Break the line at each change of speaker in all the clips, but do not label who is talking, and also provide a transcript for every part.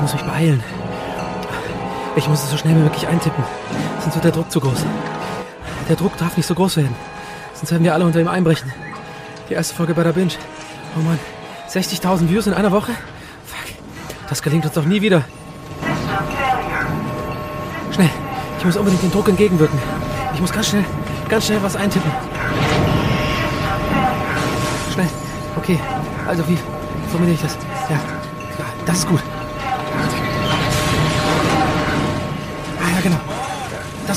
Ich muss mich beeilen. Ich muss es so schnell wie möglich eintippen. Sonst wird der Druck zu groß. Der Druck darf nicht so groß werden. Sonst werden wir alle unter ihm einbrechen. Die erste Folge bei der Binge. Oh Mann. 60.000 Views in einer Woche? Fuck. Das gelingt uns doch nie wieder. Schnell. Ich muss unbedingt dem Druck entgegenwirken. Ich muss ganz schnell, ganz schnell was eintippen. Schnell. Okay. Also wie formuliere ich das? Ja. Das ist gut.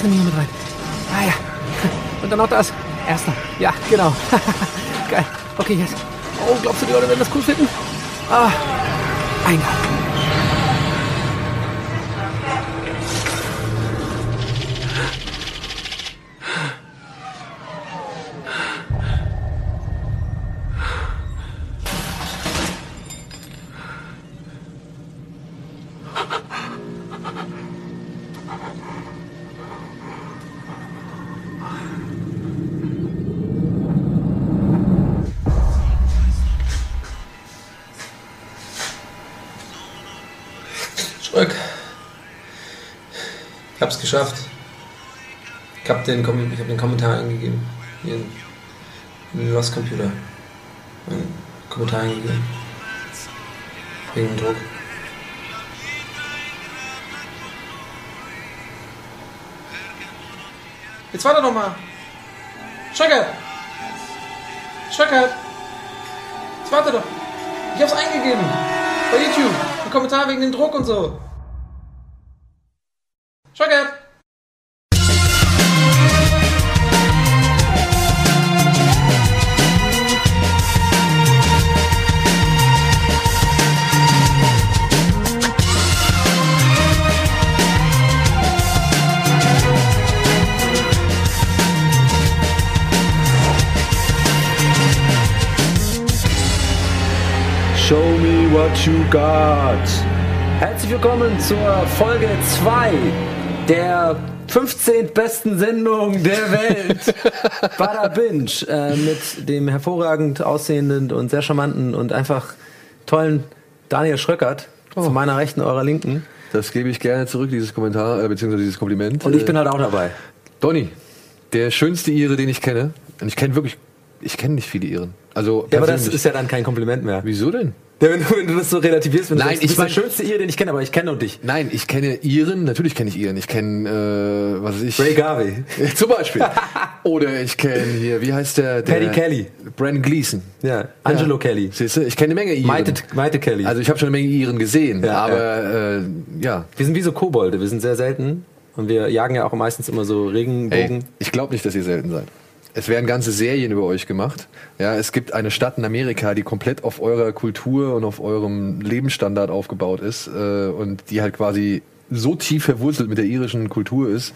Noch mit rein. Ah ja. Und dann noch das. Erster. Ja, genau. Geil. Okay, jetzt. Oh, glaubst du, die Leute werden das cool finden? Ah. Eingaben.
Geschafft. Ich hab den, ich hab den Kommentar eingegeben. Hier in, den Lost Computer. Einen Kommentar eingegeben. Wegen dem Druck. Jetzt warte doch mal. Schreckert! Schreckert! Jetzt warte doch. Ich hab's eingegeben. Bei YouTube. Ein Kommentar wegen dem Druck und so. Schreckert!
You got. Herzlich willkommen zur Folge 2 der 15 besten Sendung der Welt. Bada Binge. Äh, mit dem hervorragend aussehenden und sehr charmanten und einfach tollen Daniel Schröckert. Zu meiner Rechten, eurer Linken.
Das gebe ich gerne zurück, dieses Kommentar, äh, beziehungsweise dieses Kompliment.
Und ich bin halt auch dabei.
Donny, der schönste Ire, den ich kenne. Und ich kenne wirklich, ich kenne nicht viele Iren. Also,
Ja, aber das ist ja dann kein Kompliment mehr.
Wieso denn?
Ja, wenn, du, wenn du das so relativierst, wenn du
Nein,
sagst, du
ich
bist der
mein-
schönste Ire, den ich kenne, aber ich kenne nur dich.
Nein, ich kenne Iren, natürlich kenne ich Iren. Ich kenne, äh, was weiß ich.
Ray Garvey.
Zum Beispiel. Oder ich kenne hier, wie heißt der? der
Paddy Kelly.
Brandon Gleason.
Ja, Angelo Kelly.
Siehst du, ich kenne eine Menge Iren.
Maite, Maite Kelly.
Also ich habe schon eine Menge Iren gesehen,
Ja,
aber Äh, ja.
wir sind wie so Kobolde, wir sind sehr selten. Und wir jagen ja auch meistens immer so Regenbogen.
Ey, ich glaube nicht, dass ihr selten seid. Es werden ganze Serien über euch gemacht. Ja, es gibt eine Stadt in Amerika, die komplett auf eurer Kultur und auf eurem Lebensstandard aufgebaut ist äh, und die halt quasi so tief verwurzelt mit der irischen Kultur ist.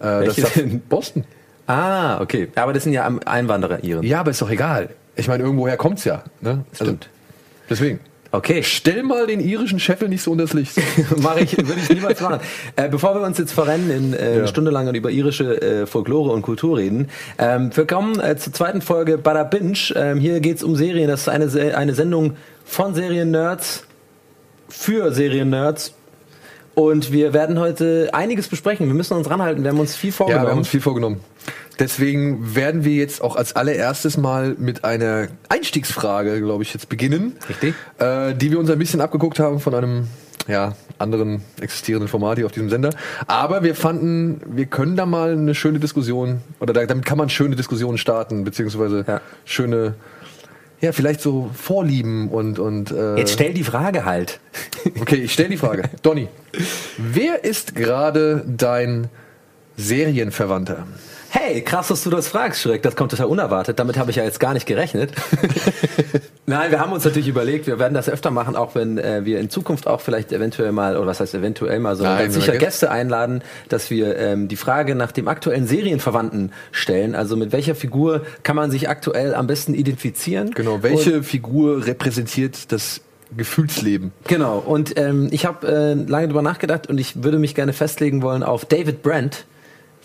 Äh, dass da-
denn?
Boston.
Ah, okay. Aber das sind ja Einwanderer ihren.
Ja, aber ist doch egal. Ich meine, irgendwoher kommt's ja. Ne?
Stimmt.
deswegen.
Okay.
Stell mal den irischen Scheffel nicht so unter das Licht.
Mache ich, würde ich niemals machen. Äh, bevor wir uns jetzt verrennen in äh,
Ja.
eine Stunde lang und über irische äh, Folklore und Kultur reden, ähm, willkommen äh, zur zweiten Folge Bada Binge. Ähm, hier geht's um Serien. Das ist eine, eine Sendung von Serien-Nerds für Serien-Nerds. Und wir werden heute einiges besprechen. Wir müssen uns ranhalten. Wir haben uns viel
Ja,
vorgenommen.
wir haben uns viel vorgenommen. Deswegen werden wir jetzt auch als allererstes mal mit einer Einstiegsfrage, glaube ich, jetzt beginnen.
Richtig.
Äh, die wir uns ein bisschen abgeguckt haben von einem ja, anderen existierenden Format hier auf diesem Sender. Aber wir fanden, wir können da mal eine schöne Diskussion, oder da, damit kann man schöne Diskussionen starten, beziehungsweise
Ja.
schöne, ja, vielleicht so Vorlieben und, und äh,
Jetzt stell die Frage halt.
Okay, ich stelle die Frage. Donny, wer ist gerade dein Serienverwandter?
Hey, krass, dass du das fragst, Schreck. Das kommt total unerwartet. Damit habe ich ja jetzt gar nicht gerechnet. Nein, wir haben uns natürlich überlegt, wir werden das öfter machen, auch wenn äh, wir in Zukunft auch vielleicht eventuell mal, oder was heißt eventuell mal, sondern
Nein,
ganz sicher Gäste einladen, dass wir ähm, die Frage nach dem aktuellen Serienverwandten stellen. Also mit welcher Figur kann man sich aktuell am besten identifizieren?
Genau, welche Figur repräsentiert das Gefühlsleben?
Genau, und ähm, ich habe äh, lange drüber nachgedacht und ich würde mich gerne festlegen wollen auf David Brent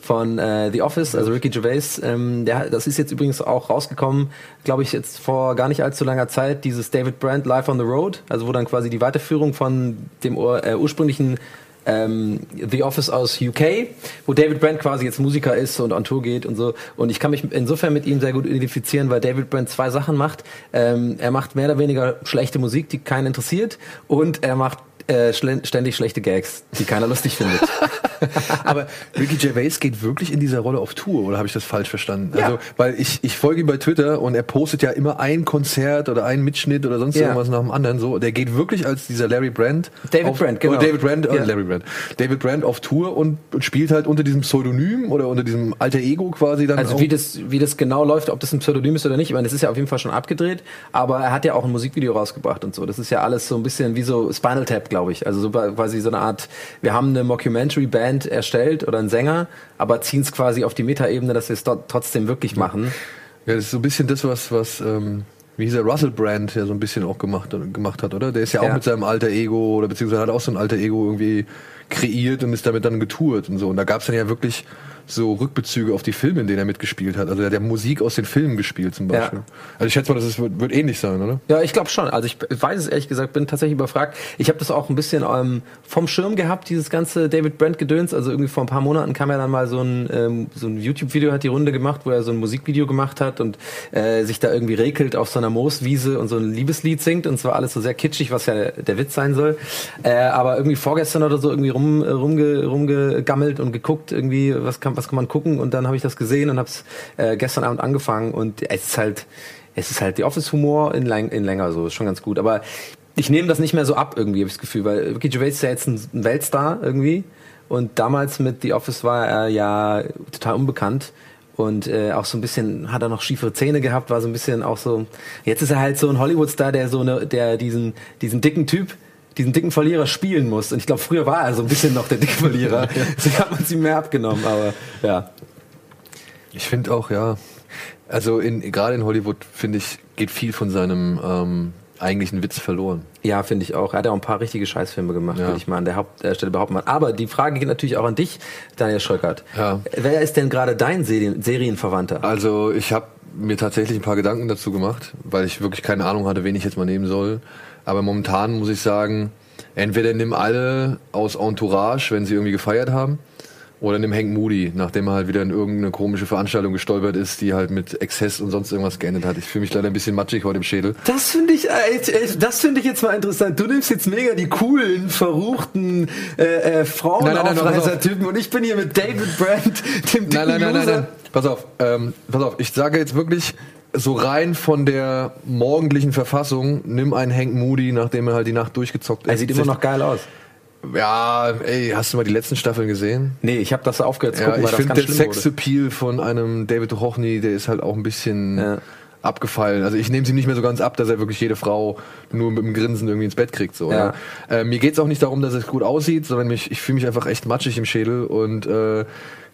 von äh, The Office, also Ricky Gervais. Ähm, der, das ist jetzt übrigens auch rausgekommen, glaube ich, jetzt vor gar nicht allzu langer Zeit, dieses David Brandt Live on the Road, also wo dann quasi die Weiterführung von dem ur, äh, ursprünglichen ähm, The Office aus UK, wo David Brent quasi jetzt Musiker ist und on Tour geht und so. Und ich kann mich insofern mit ihm sehr gut identifizieren, weil David Brent zwei Sachen macht. Ähm, er macht mehr oder weniger schlechte Musik, die keinen interessiert, und er macht äh, ständig schlechte Gags, die keiner lustig findet.
Aber Ricky Gervais geht wirklich in dieser Rolle auf Tour, oder habe ich das falsch verstanden?
Ja.
Also, weil ich, ich folge ihm bei Twitter und er postet ja immer ein Konzert oder einen Mitschnitt oder sonst
Ja.
irgendwas nach dem anderen. So, der geht wirklich als dieser Larry Brand.
David
auf,
Brand, genau.
Oder David Brand, äh,
Ja.
Larry Brand. David Brand auf Tour und, und spielt halt unter diesem Pseudonym oder unter diesem alter Ego quasi dann.
Also wie das, wie das genau läuft, ob das ein Pseudonym ist oder nicht, ich meine, das ist ja auf jeden Fall schon abgedreht, aber er hat ja auch ein Musikvideo rausgebracht und so. Das ist ja alles so ein bisschen wie so Spinal Tap, glaube ich. Also so quasi so eine Art, wir haben eine Mockumentary-Band erstellt oder einen Sänger, aber ziehen es quasi auf die Metaebene, dass wir es dort trotzdem wirklich machen.
Ja, das ist so ein bisschen das, was, was ähm, wie dieser Russell Brand ja so ein bisschen auch gemacht, gemacht hat, oder? Der ist ja auch
Ja.
mit seinem alter Ego oder beziehungsweise hat auch so ein alter Ego irgendwie kreiert und ist damit dann getourt und so. Und da gab es dann ja wirklich so Rückbezüge auf die Filme, in denen er mitgespielt hat. Also er hat ja Musik aus den Filmen gespielt zum Beispiel.
Ja.
Also ich schätze mal, das ist, wird, wird ähnlich sein, oder?
Ja, ich glaube schon. Also ich weiß es ehrlich gesagt, bin tatsächlich überfragt. Ich habe das auch ein bisschen ähm, vom Schirm gehabt, dieses ganze David Brent Gedöns. Also irgendwie vor ein paar Monaten kam ja dann mal so ein, ähm, so ein YouTube-Video, hat die Runde gemacht, wo er so ein Musikvideo gemacht hat und äh, sich da irgendwie rekelt auf so einer Mooswiese und so ein Liebeslied singt. Und zwar alles so sehr kitschig, was ja der Witz sein soll. Äh, aber irgendwie vorgestern oder so irgendwie rum, äh, rumge, rumgegammelt und geguckt, irgendwie, was kann, was kann man gucken? Und dann habe ich das gesehen und habe es äh, gestern Abend angefangen und es ist halt es ist halt die Office-Humor in, in länger so, ist schon ganz gut. Aber ich nehme das nicht mehr so ab irgendwie, habe ich das Gefühl, weil Ricky Gervais ist ja jetzt ein, Weltstar irgendwie. Und damals mit The Office war er ja total unbekannt. Und äh, auch so ein bisschen hat er noch schiefe Zähne gehabt, war so ein bisschen auch so. Jetzt ist er halt so ein Hollywood-Star, der so eine, der diesen, diesen dicken Typ, diesen dicken Verlierer spielen muss. Und ich glaube, früher war er so ein bisschen noch der dicke Verlierer. Deswegen hat man es ihm mehr abgenommen, aber ja.
Ich finde auch, ja. Also in, gerade in Hollywood, finde ich, geht viel von seinem ähm, eigentlichen Witz verloren.
Ja, finde ich auch. Er hat ja auch ein paar richtige Scheißfilme gemacht,
Ja.
würde ich mal an der Hauptstelle behaupten. Aber die Frage geht natürlich auch an dich, Daniel Scholkert.
Ja.
Wer ist denn gerade dein Serien Serienverwandter?
Also ich habe mir tatsächlich ein paar Gedanken dazu gemacht, weil ich wirklich keine Ahnung hatte, wen ich jetzt mal nehmen soll. Aber momentan muss ich sagen, entweder nimm alle aus Entourage, wenn sie irgendwie gefeiert haben, oder nimm Hank Moody, nachdem er halt wieder in irgendeine komische Veranstaltung gestolpert ist, die halt mit Exzess und sonst irgendwas geendet hat. Ich fühle mich leider ein bisschen matschig heute im Schädel.
Das finde ich, äh, äh, das finde ich jetzt mal interessant. Du nimmst jetzt mega die coolen, verruchten äh, äh, Frauenaufreißer-Typen und ich bin hier mit David Brandt, dem dicken
Nein, nein, nein, nein, nein. Pass auf, ähm, pass auf. Ich sage jetzt wirklich so rein von der morgendlichen Verfassung, nimm einen Hank Moody, nachdem er halt die Nacht durchgezockt ist.
Er sieht immer noch geil aus.
Ja, ey, hast du mal die letzten Staffeln gesehen?
Nee, ich habe das aufgehört zu
Ja,
gucken,
ich
weil das
finde, der. Sexappeal von einem David Duchovny, der ist halt auch ein bisschen
Ja.
abgefallen. Also ich nehme sie nicht mehr so ganz ab, dass er wirklich jede Frau nur mit dem Grinsen irgendwie ins Bett kriegt. So,
Ja.
ja. Äh, mir geht's auch nicht darum, dass es gut aussieht, sondern mich, ich fühle mich einfach echt matschig im Schädel und äh,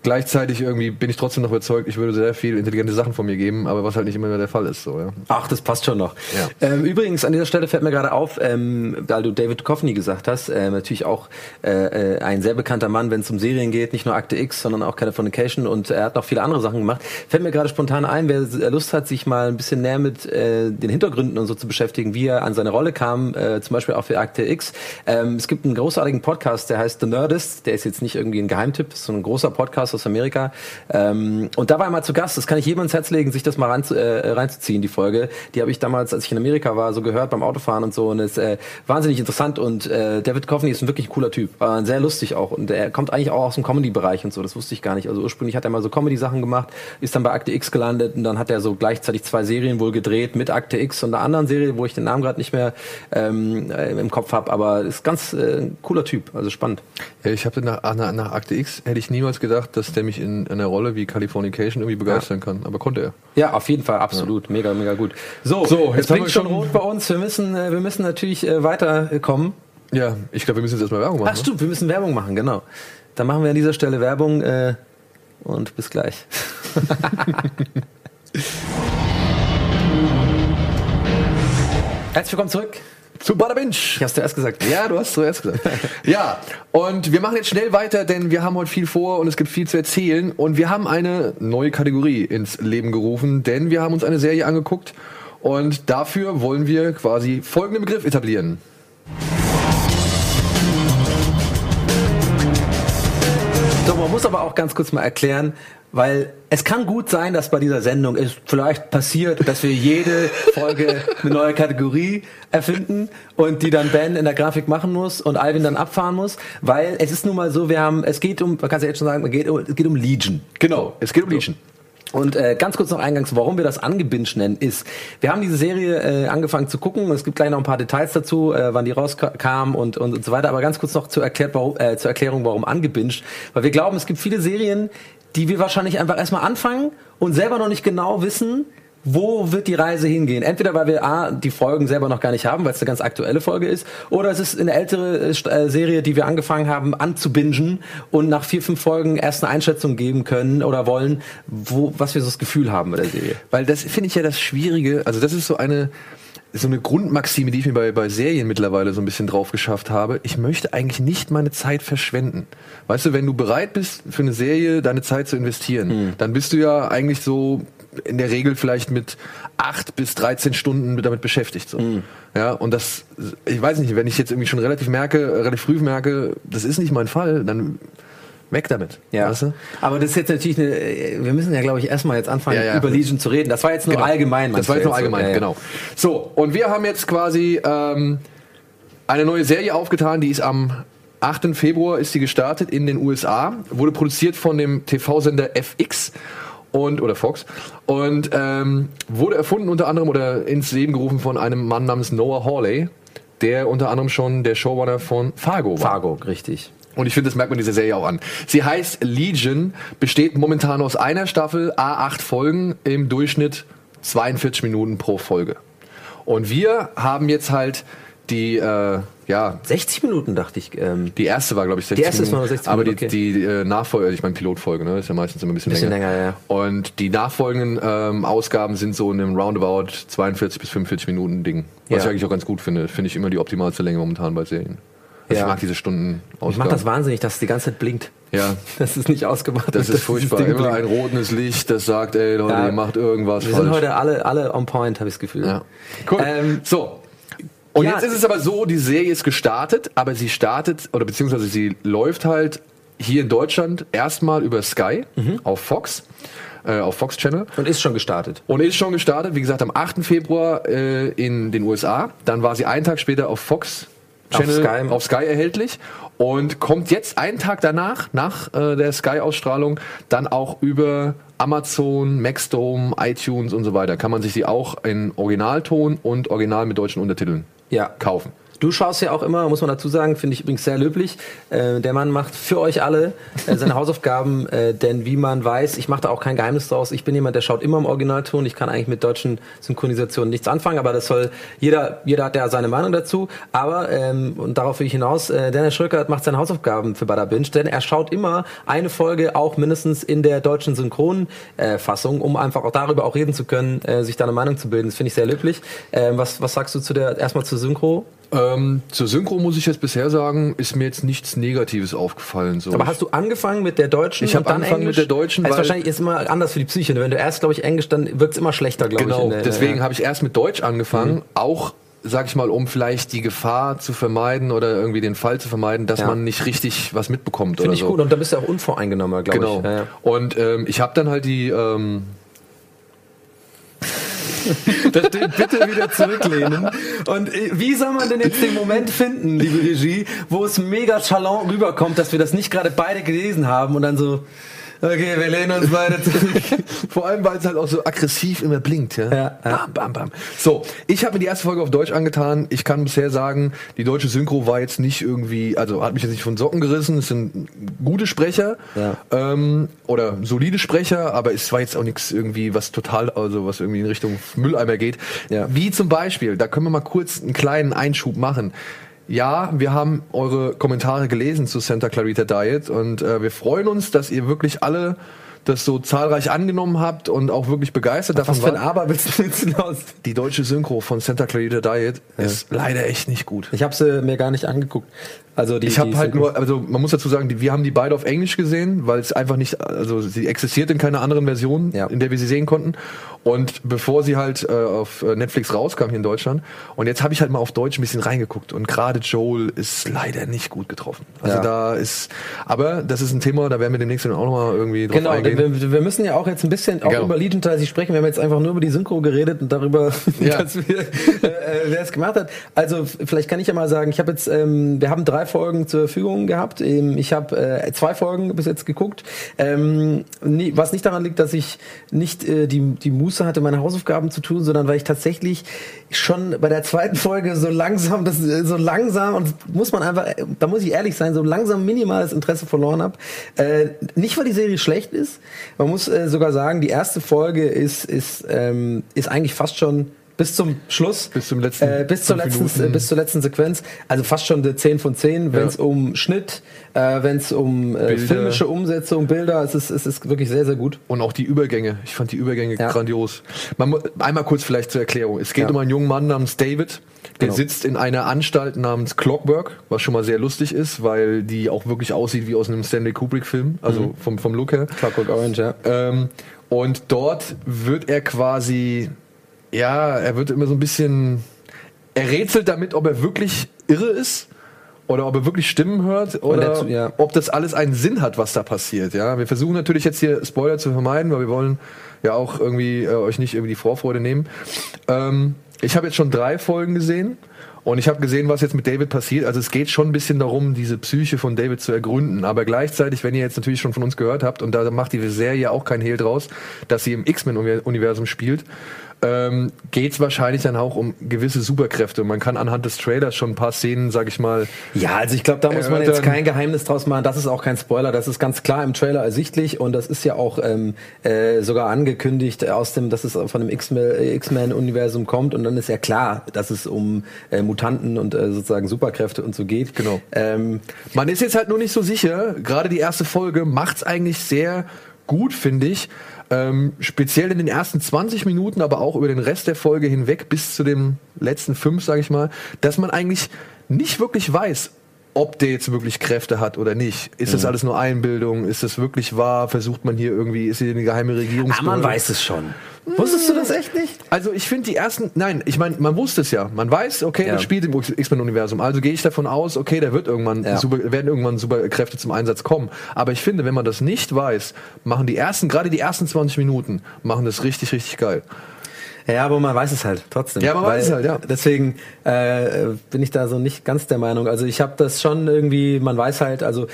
gleichzeitig irgendwie bin ich trotzdem noch überzeugt, ich würde sehr viel intelligente Sachen von mir geben, aber was halt nicht immer der Fall ist. So, ja.
Ach, das passt schon noch.
Ja.
Ähm, übrigens, an dieser Stelle fällt mir gerade auf, ähm, weil du David Duchovny gesagt hast, ähm, natürlich auch äh, äh, ein sehr bekannter Mann, wenn es um Serien geht, nicht nur Akte X, sondern auch Californication und er hat noch viele andere Sachen gemacht. Fällt mir gerade spontan ein, wer Lust hat, sich mal ein bisschen näher mit äh, den Hintergründen und so zu beschäftigen, wie er an seine Rolle kam, äh, zum Beispiel auch für Akte X. Ähm, es gibt einen großartigen Podcast, der heißt The Nerdist, der ist jetzt nicht irgendwie ein Geheimtipp, das ist so ein großer Podcast aus Amerika. Ähm, und da war er mal zu Gast, das kann ich jedem ans Herz legen, sich das mal rein, äh, reinzuziehen, die Folge. Die habe ich damals, als ich in Amerika war, so gehört beim Autofahren und so. Und ist äh, wahnsinnig interessant. Und äh, David Coveney ist ein wirklich cooler Typ, äh, sehr lustig auch. Und er kommt eigentlich auch aus dem Comedy-Bereich und so, das wusste ich gar nicht. Also ursprünglich hat er mal so Comedy-Sachen gemacht, ist dann bei Akte X gelandet. Und dann hat er so gleichzeitig zwei Serien wohl gedreht mit Akte X und einer anderen Serie, wo ich den Namen gerade nicht mehr ähm, äh, im Kopf habe, aber ist ganz äh, cooler Typ, also spannend.
Ja, ich habe nach, nach, nach Akte X hätte ich niemals gedacht, dass der mich in einer Rolle wie Californication irgendwie begeistern kann, aber konnte er.
Ja, auf jeden Fall, absolut, mega, mega gut. So,
So,
jetzt
wir
schon rot bei uns. Wir müssen, äh, wir müssen natürlich äh, weiterkommen.
Ja, ich glaube, wir müssen jetzt erstmal Werbung machen.
Ach stimmt, wir müssen Werbung machen, genau. Dann machen wir an dieser Stelle Werbung äh, und bis gleich. Herzlich willkommen zurück
zu Bada Binge.
Ich hast du erst gesagt.
Ja, du hast zuerst gesagt. ja, und wir machen jetzt schnell weiter, denn wir haben heute viel vor und es gibt viel zu erzählen. Und wir haben eine neue Kategorie ins Leben gerufen, denn wir haben uns eine Serie angeguckt und dafür wollen wir quasi folgenden Begriff etablieren.
So, man muss aber auch ganz kurz mal erklären, weil es kann gut sein, dass bei dieser Sendung es vielleicht passiert, dass wir jede Folge eine neue Kategorie erfinden und die dann Ben in der Grafik machen muss und Alvin dann abfahren muss, weil es ist nun mal so, wir haben, es geht um, man kann es ja jetzt schon sagen, es geht, um- es geht um Legion.
Genau, es geht um Legion.
Und äh, ganz kurz noch eingangs, warum wir das angebinged nennen, ist, wir haben diese Serie äh, angefangen zu gucken. Es gibt gleich noch ein paar Details dazu, äh, wann die rauskam und, und, und so weiter. Aber ganz kurz noch zur, erklärt, warum, äh, zur Erklärung, warum angebinged. Weil wir glauben, es gibt viele Serien, die wir wahrscheinlich einfach erstmal anfangen und selber noch nicht genau wissen, wo wird die Reise hingehen? Entweder weil wir A, die Folgen selber noch gar nicht haben, weil es eine ganz aktuelle Folge ist, oder es ist eine ältere äh, äh, Serie, die wir angefangen haben anzubingen und nach vier, fünf Folgen erst eine Einschätzung geben können oder wollen, wo, was wir so das Gefühl haben bei der Serie.
Weil das finde ich ja das Schwierige, also das ist so eine so eine Grundmaxime, die ich mir bei, bei Serien mittlerweile so ein bisschen drauf geschafft habe. Ich möchte eigentlich nicht meine Zeit verschwenden. Weißt du, wenn du bereit bist, für eine Serie deine Zeit zu investieren, dann bist du ja eigentlich so in der Regel vielleicht mit acht bis 13 Stunden damit beschäftigt. So. Ja, und das, ich weiß nicht, wenn ich jetzt irgendwie schon relativ merke, relativ früh merke, das ist nicht mein Fall, dann weg damit. Weißt du?
Aber das ist jetzt natürlich eine, äh, wir müssen ja glaube ich erstmal jetzt anfangen
Ja, ja.
über Legion zu reden. Das war jetzt nur
Genau.
allgemein.
Das war jetzt nur
so?
allgemein,
Ja, ja.
genau. So, und wir haben jetzt quasi ähm, eine neue Serie aufgetan, die ist am 8. Februar ist die gestartet in den USA, wurde produziert von dem TV-Sender FX und oder Fox und ähm, wurde erfunden unter anderem oder ins Leben gerufen von einem Mann namens Noah Hawley, der unter anderem schon der Showrunner von Fargo war.
Fargo, richtig.
Und ich finde, das merkt man dieser Serie auch an. Sie heißt Legion, besteht momentan aus einer Staffel, A8 Folgen, im Durchschnitt 42 Minuten pro Folge. Und wir haben jetzt halt die, äh, ja,
60 Minuten dachte ich. Ähm,
die erste war, glaube ich, 60
Die erste
Minuten.
nur 60
aber
Minuten,
die, die äh, Nachfolge, ich meine Pilotfolge, ne, ist ja meistens immer ein bisschen,
Bisschen
länger.
länger, ja.
Und die nachfolgenden ähm, Ausgaben sind so in einem Roundabout 42 bis 45 Minuten Ding. Was
Ja.
ich eigentlich auch ganz gut finde. Finde ich immer die optimalste Länge momentan bei Serien. Also
Ja.
Ich mag diese Stunden
ich macht das wahnsinnig, dass es die ganze Zeit blinkt.
Ja,
Das ist nicht ausgemacht.
Das ist furchtbar. Immer ein
blinkt.
rotes Licht, das sagt, ey Leute,
Ja.
ihr macht irgendwas
Wir
falsch.
sind heute alle, alle on point, habe ich das Gefühl.
ja. Cool.
Ähm,
so. Und
ja.
jetzt ist es aber so, die Serie ist gestartet, aber sie startet, oder beziehungsweise sie läuft halt hier in Deutschland erstmal über Sky
Mhm.
auf Fox, äh, auf Fox Channel.
Und ist schon gestartet.
Und ist schon gestartet, wie gesagt, am 8. Februar äh, in den USA. Dann war sie einen Tag später auf Fox Channel,
Sky.
auf Sky erhältlich. Und kommt jetzt einen Tag danach, nach äh, der Sky-Ausstrahlung, dann auch über Amazon, Maxdome, iTunes und so weiter. Kann man sich die auch in Originalton und Original mit deutschen Untertiteln
Ja.
kaufen.
Du schaust ja auch immer, muss man dazu sagen, finde ich übrigens sehr löblich. Äh, der Mann macht für euch alle äh, seine Hausaufgaben, äh, denn wie man weiß, ich mache da auch kein Geheimnis draus. Ich bin jemand, der schaut immer im Originalton. Ich kann eigentlich mit deutschen Synchronisationen nichts anfangen, aber das soll jeder, jeder hat ja seine Meinung dazu. Aber ähm, und darauf will ich hinaus, äh, Dennis Schröckert macht seine Hausaufgaben für Bada Binge, denn er schaut immer eine Folge auch mindestens in der deutschen Synchronfassung, Fassung, um einfach auch darüber auch reden zu können, äh, sich da eine Meinung zu bilden. Das finde ich sehr löblich. Ähm, was, was sagst du zu der erstmal zur Synchro?
Ähm, zur Synchro muss ich jetzt bisher sagen, ist mir jetzt nichts Negatives aufgefallen. So.
Aber hast du angefangen mit der deutschen?
Ich hab
und dann
angefangen
Englisch?
mit der deutschen,
Das ist
weil-
wahrscheinlich ist immer anders für die Psyche. ne? Wenn du erst, glaube ich, Englisch, dann wird's immer schlechter, glaube ich.
Genau,
in der-
deswegen
ja.
habe ich erst mit Deutsch angefangen,
Mhm.
auch sag ich mal, um vielleicht die Gefahr zu vermeiden oder irgendwie den Fall zu vermeiden, dass
Ja.
man nicht richtig was mitbekommt
Finde
oder
ich
so.
gut. Und da bist du auch unvoreingenommer, glaube
Genau.
ich. Ja, ja.
Und ähm, ich habe dann halt die ähm,
Das bitte wieder zurücklehnen. Und äh, wie soll man denn jetzt den Moment finden, liebe Regie, wo es mega chalant rüberkommt, dass wir das nicht gerade beide gelesen haben und dann so, okay, wir lehnen uns beide zurück.
Vor allem, weil es halt auch so aggressiv immer blinkt. Ja?
Ja, ja.
Bam, bam, bam. So, ich habe mir die erste Folge auf Deutsch angetan. Ich kann bisher sagen, die deutsche Synchro war jetzt nicht irgendwie, also hat mich jetzt nicht von Socken gerissen. Es sind gute Sprecher
Ja.
ähm, oder solide Sprecher, aber es war jetzt auch nichts irgendwie, was total, also was irgendwie in Richtung Mülleimer geht.
Ja.
Wie zum Beispiel, da können wir mal kurz einen kleinen Einschub machen. Ja, wir haben eure Kommentare gelesen zu Santa Clarita Diet und äh, wir freuen uns, dass ihr wirklich alle das so zahlreich angenommen habt und auch wirklich begeistert
Was
davon
für ein. Aber willst du jetzt hinaus?
Die deutsche Synchro von Santa Clarita Diet ist leider echt nicht gut.
Ich habe sie mir gar nicht angeguckt. Also die,
Ich habe halt nur, also man muss dazu sagen, die, wir haben die beide auf Englisch gesehen, weil es einfach nicht, also sie existiert in keiner anderen Version,
Ja.
in der wir sie sehen konnten. Und bevor sie halt äh, auf äh, Netflix rauskam hier in Deutschland, und jetzt habe ich halt mal auf Deutsch ein bisschen reingeguckt. Und gerade Joel ist leider nicht gut getroffen. Also
Ja.
da ist, aber das ist ein Thema, da werden wir demnächst dann auch nochmal irgendwie drauf
Genau,
eingehen.
wir, wir müssen ja auch jetzt ein bisschen auch
Genau.
über Legion Ties sprechen. Wir haben jetzt einfach nur über die Synchro geredet und darüber,
Ja.
dass wir, äh, äh, wer es gemacht hat. Also vielleicht kann ich ja mal sagen, ich habe jetzt, ähm, wir haben drei Folgen zur Verfügung gehabt. Ähm, ich habe äh, zwei Folgen bis jetzt geguckt. Ähm, nie, was nicht daran liegt, dass ich nicht äh, die, die Muße hatte, meine Hausaufgaben zu tun, sondern weil ich tatsächlich schon bei der zweiten Folge so langsam, das äh, so langsam und muss man einfach, äh, da muss ich ehrlich sein, so langsam minimales Interesse verloren habe. Äh, nicht weil die Serie schlecht ist, man muss äh, sogar sagen, die erste Folge ist ist ähm, ist eigentlich fast schon bis zum Schluss,
Bis zum letzten
äh, bis zur letzten, äh, bis zur letzten Sequenz, also fast schon eine 10 von 10, wenn es
Ja.
um Schnitt, äh, wenn es um äh, filmische Umsetzung, Bilder, es ist, es ist wirklich sehr, sehr gut.
Und auch die Übergänge. Ich fand die Übergänge
Ja.
grandios. Man, einmal kurz vielleicht zur Erklärung. Es geht
Ja.
um einen jungen Mann namens David. Der
Genau.
sitzt in einer Anstalt namens Clockwork, was schon mal sehr lustig ist, weil die auch wirklich aussieht wie aus einem Stanley Kubrick-Film, also
Mhm.
vom, vom Look her.
Clockwork Orange, ja.
Ähm, und dort wird er quasi, ja, er wird immer so ein bisschen, er rätselt damit, ob er wirklich irre ist oder ob er wirklich Stimmen hört oder
dazu- ja.
ob das alles einen Sinn hat, was da passiert. Ja, wir versuchen natürlich jetzt hier Spoiler zu vermeiden, weil wir wollen ja auch irgendwie äh, euch nicht irgendwie die Vorfreude nehmen. Ähm, ich habe jetzt schon drei Folgen gesehen. Und ich habe gesehen, was jetzt mit David passiert. Also es geht schon ein bisschen darum, diese Psyche von David zu ergründen. Aber gleichzeitig, wenn ihr jetzt natürlich schon von uns gehört habt, und da macht die Serie auch kein Hehl draus, dass sie im X-Men-Universum spielt, ähm, geht es wahrscheinlich dann auch um gewisse Superkräfte. Man kann anhand des Trailers schon ein paar Szenen, sag ich mal,
Ja, also ich glaube, da muss man jetzt kein Geheimnis draus machen. Das ist auch kein Spoiler. Das ist ganz klar im Trailer ersichtlich und das ist ja auch ähm, äh, sogar angekündigt aus dem, dass es von dem X-Men- X-Men-Universum kommt und dann ist ja klar, dass es um äh, Mutanten und äh, sozusagen Superkräfte und so geht.
Genau.
Ähm,
Man ist jetzt halt nur nicht so sicher. Gerade die erste Folge macht's eigentlich sehr gut, finde ich. Ähm, speziell in den ersten 20 Minuten, aber auch über den Rest der Folge hinweg bis zu den letzten fünf, sage ich mal, dass man eigentlich nicht wirklich weiß, ob der jetzt wirklich Kräfte hat oder nicht. Ist
Mhm.
das alles nur Einbildung? Ist das wirklich wahr? Versucht man hier irgendwie, ist hier eine geheime Regierung?
ah, man weiß es schon. Wusstest du das echt nicht?
Also ich finde die ersten, nein, ich meine, man wusste es ja. Man weiß, okay,
Ja.
das spielt im X-Men-Universum. Also gehe ich davon aus, okay, da wird irgendwann
Ja.
super, werden irgendwann Superkräfte zum Einsatz kommen. Aber ich finde, wenn man das nicht weiß, machen die ersten, gerade die ersten 20 Minuten, machen das richtig, richtig geil.
Ja, aber man weiß es halt trotzdem.
Ja, man weiß es halt, ja.
Deswegen äh, bin ich da so nicht ganz der Meinung. Also ich habe das schon irgendwie, man weiß halt, also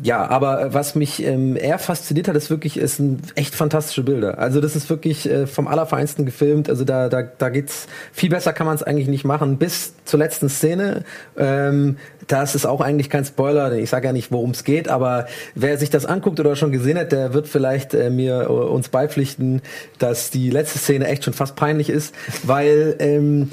ja, aber äh, was mich ähm, eher fasziniert hat, ist wirklich, ist ein echt fantastische Bilder. Also das ist wirklich äh, vom Allerfeinsten gefilmt. Also da, da, da geht's viel besser kann man es eigentlich nicht machen. Bis zur letzten Szene. Ähm, das ist auch eigentlich kein Spoiler, denn ich sage ja nicht, worum es geht, aber wer sich das anguckt oder schon gesehen hat, der wird vielleicht äh, mir äh, uns beipflichten, dass die letzte Szene echt schon fast peinlich ist, weil ähm,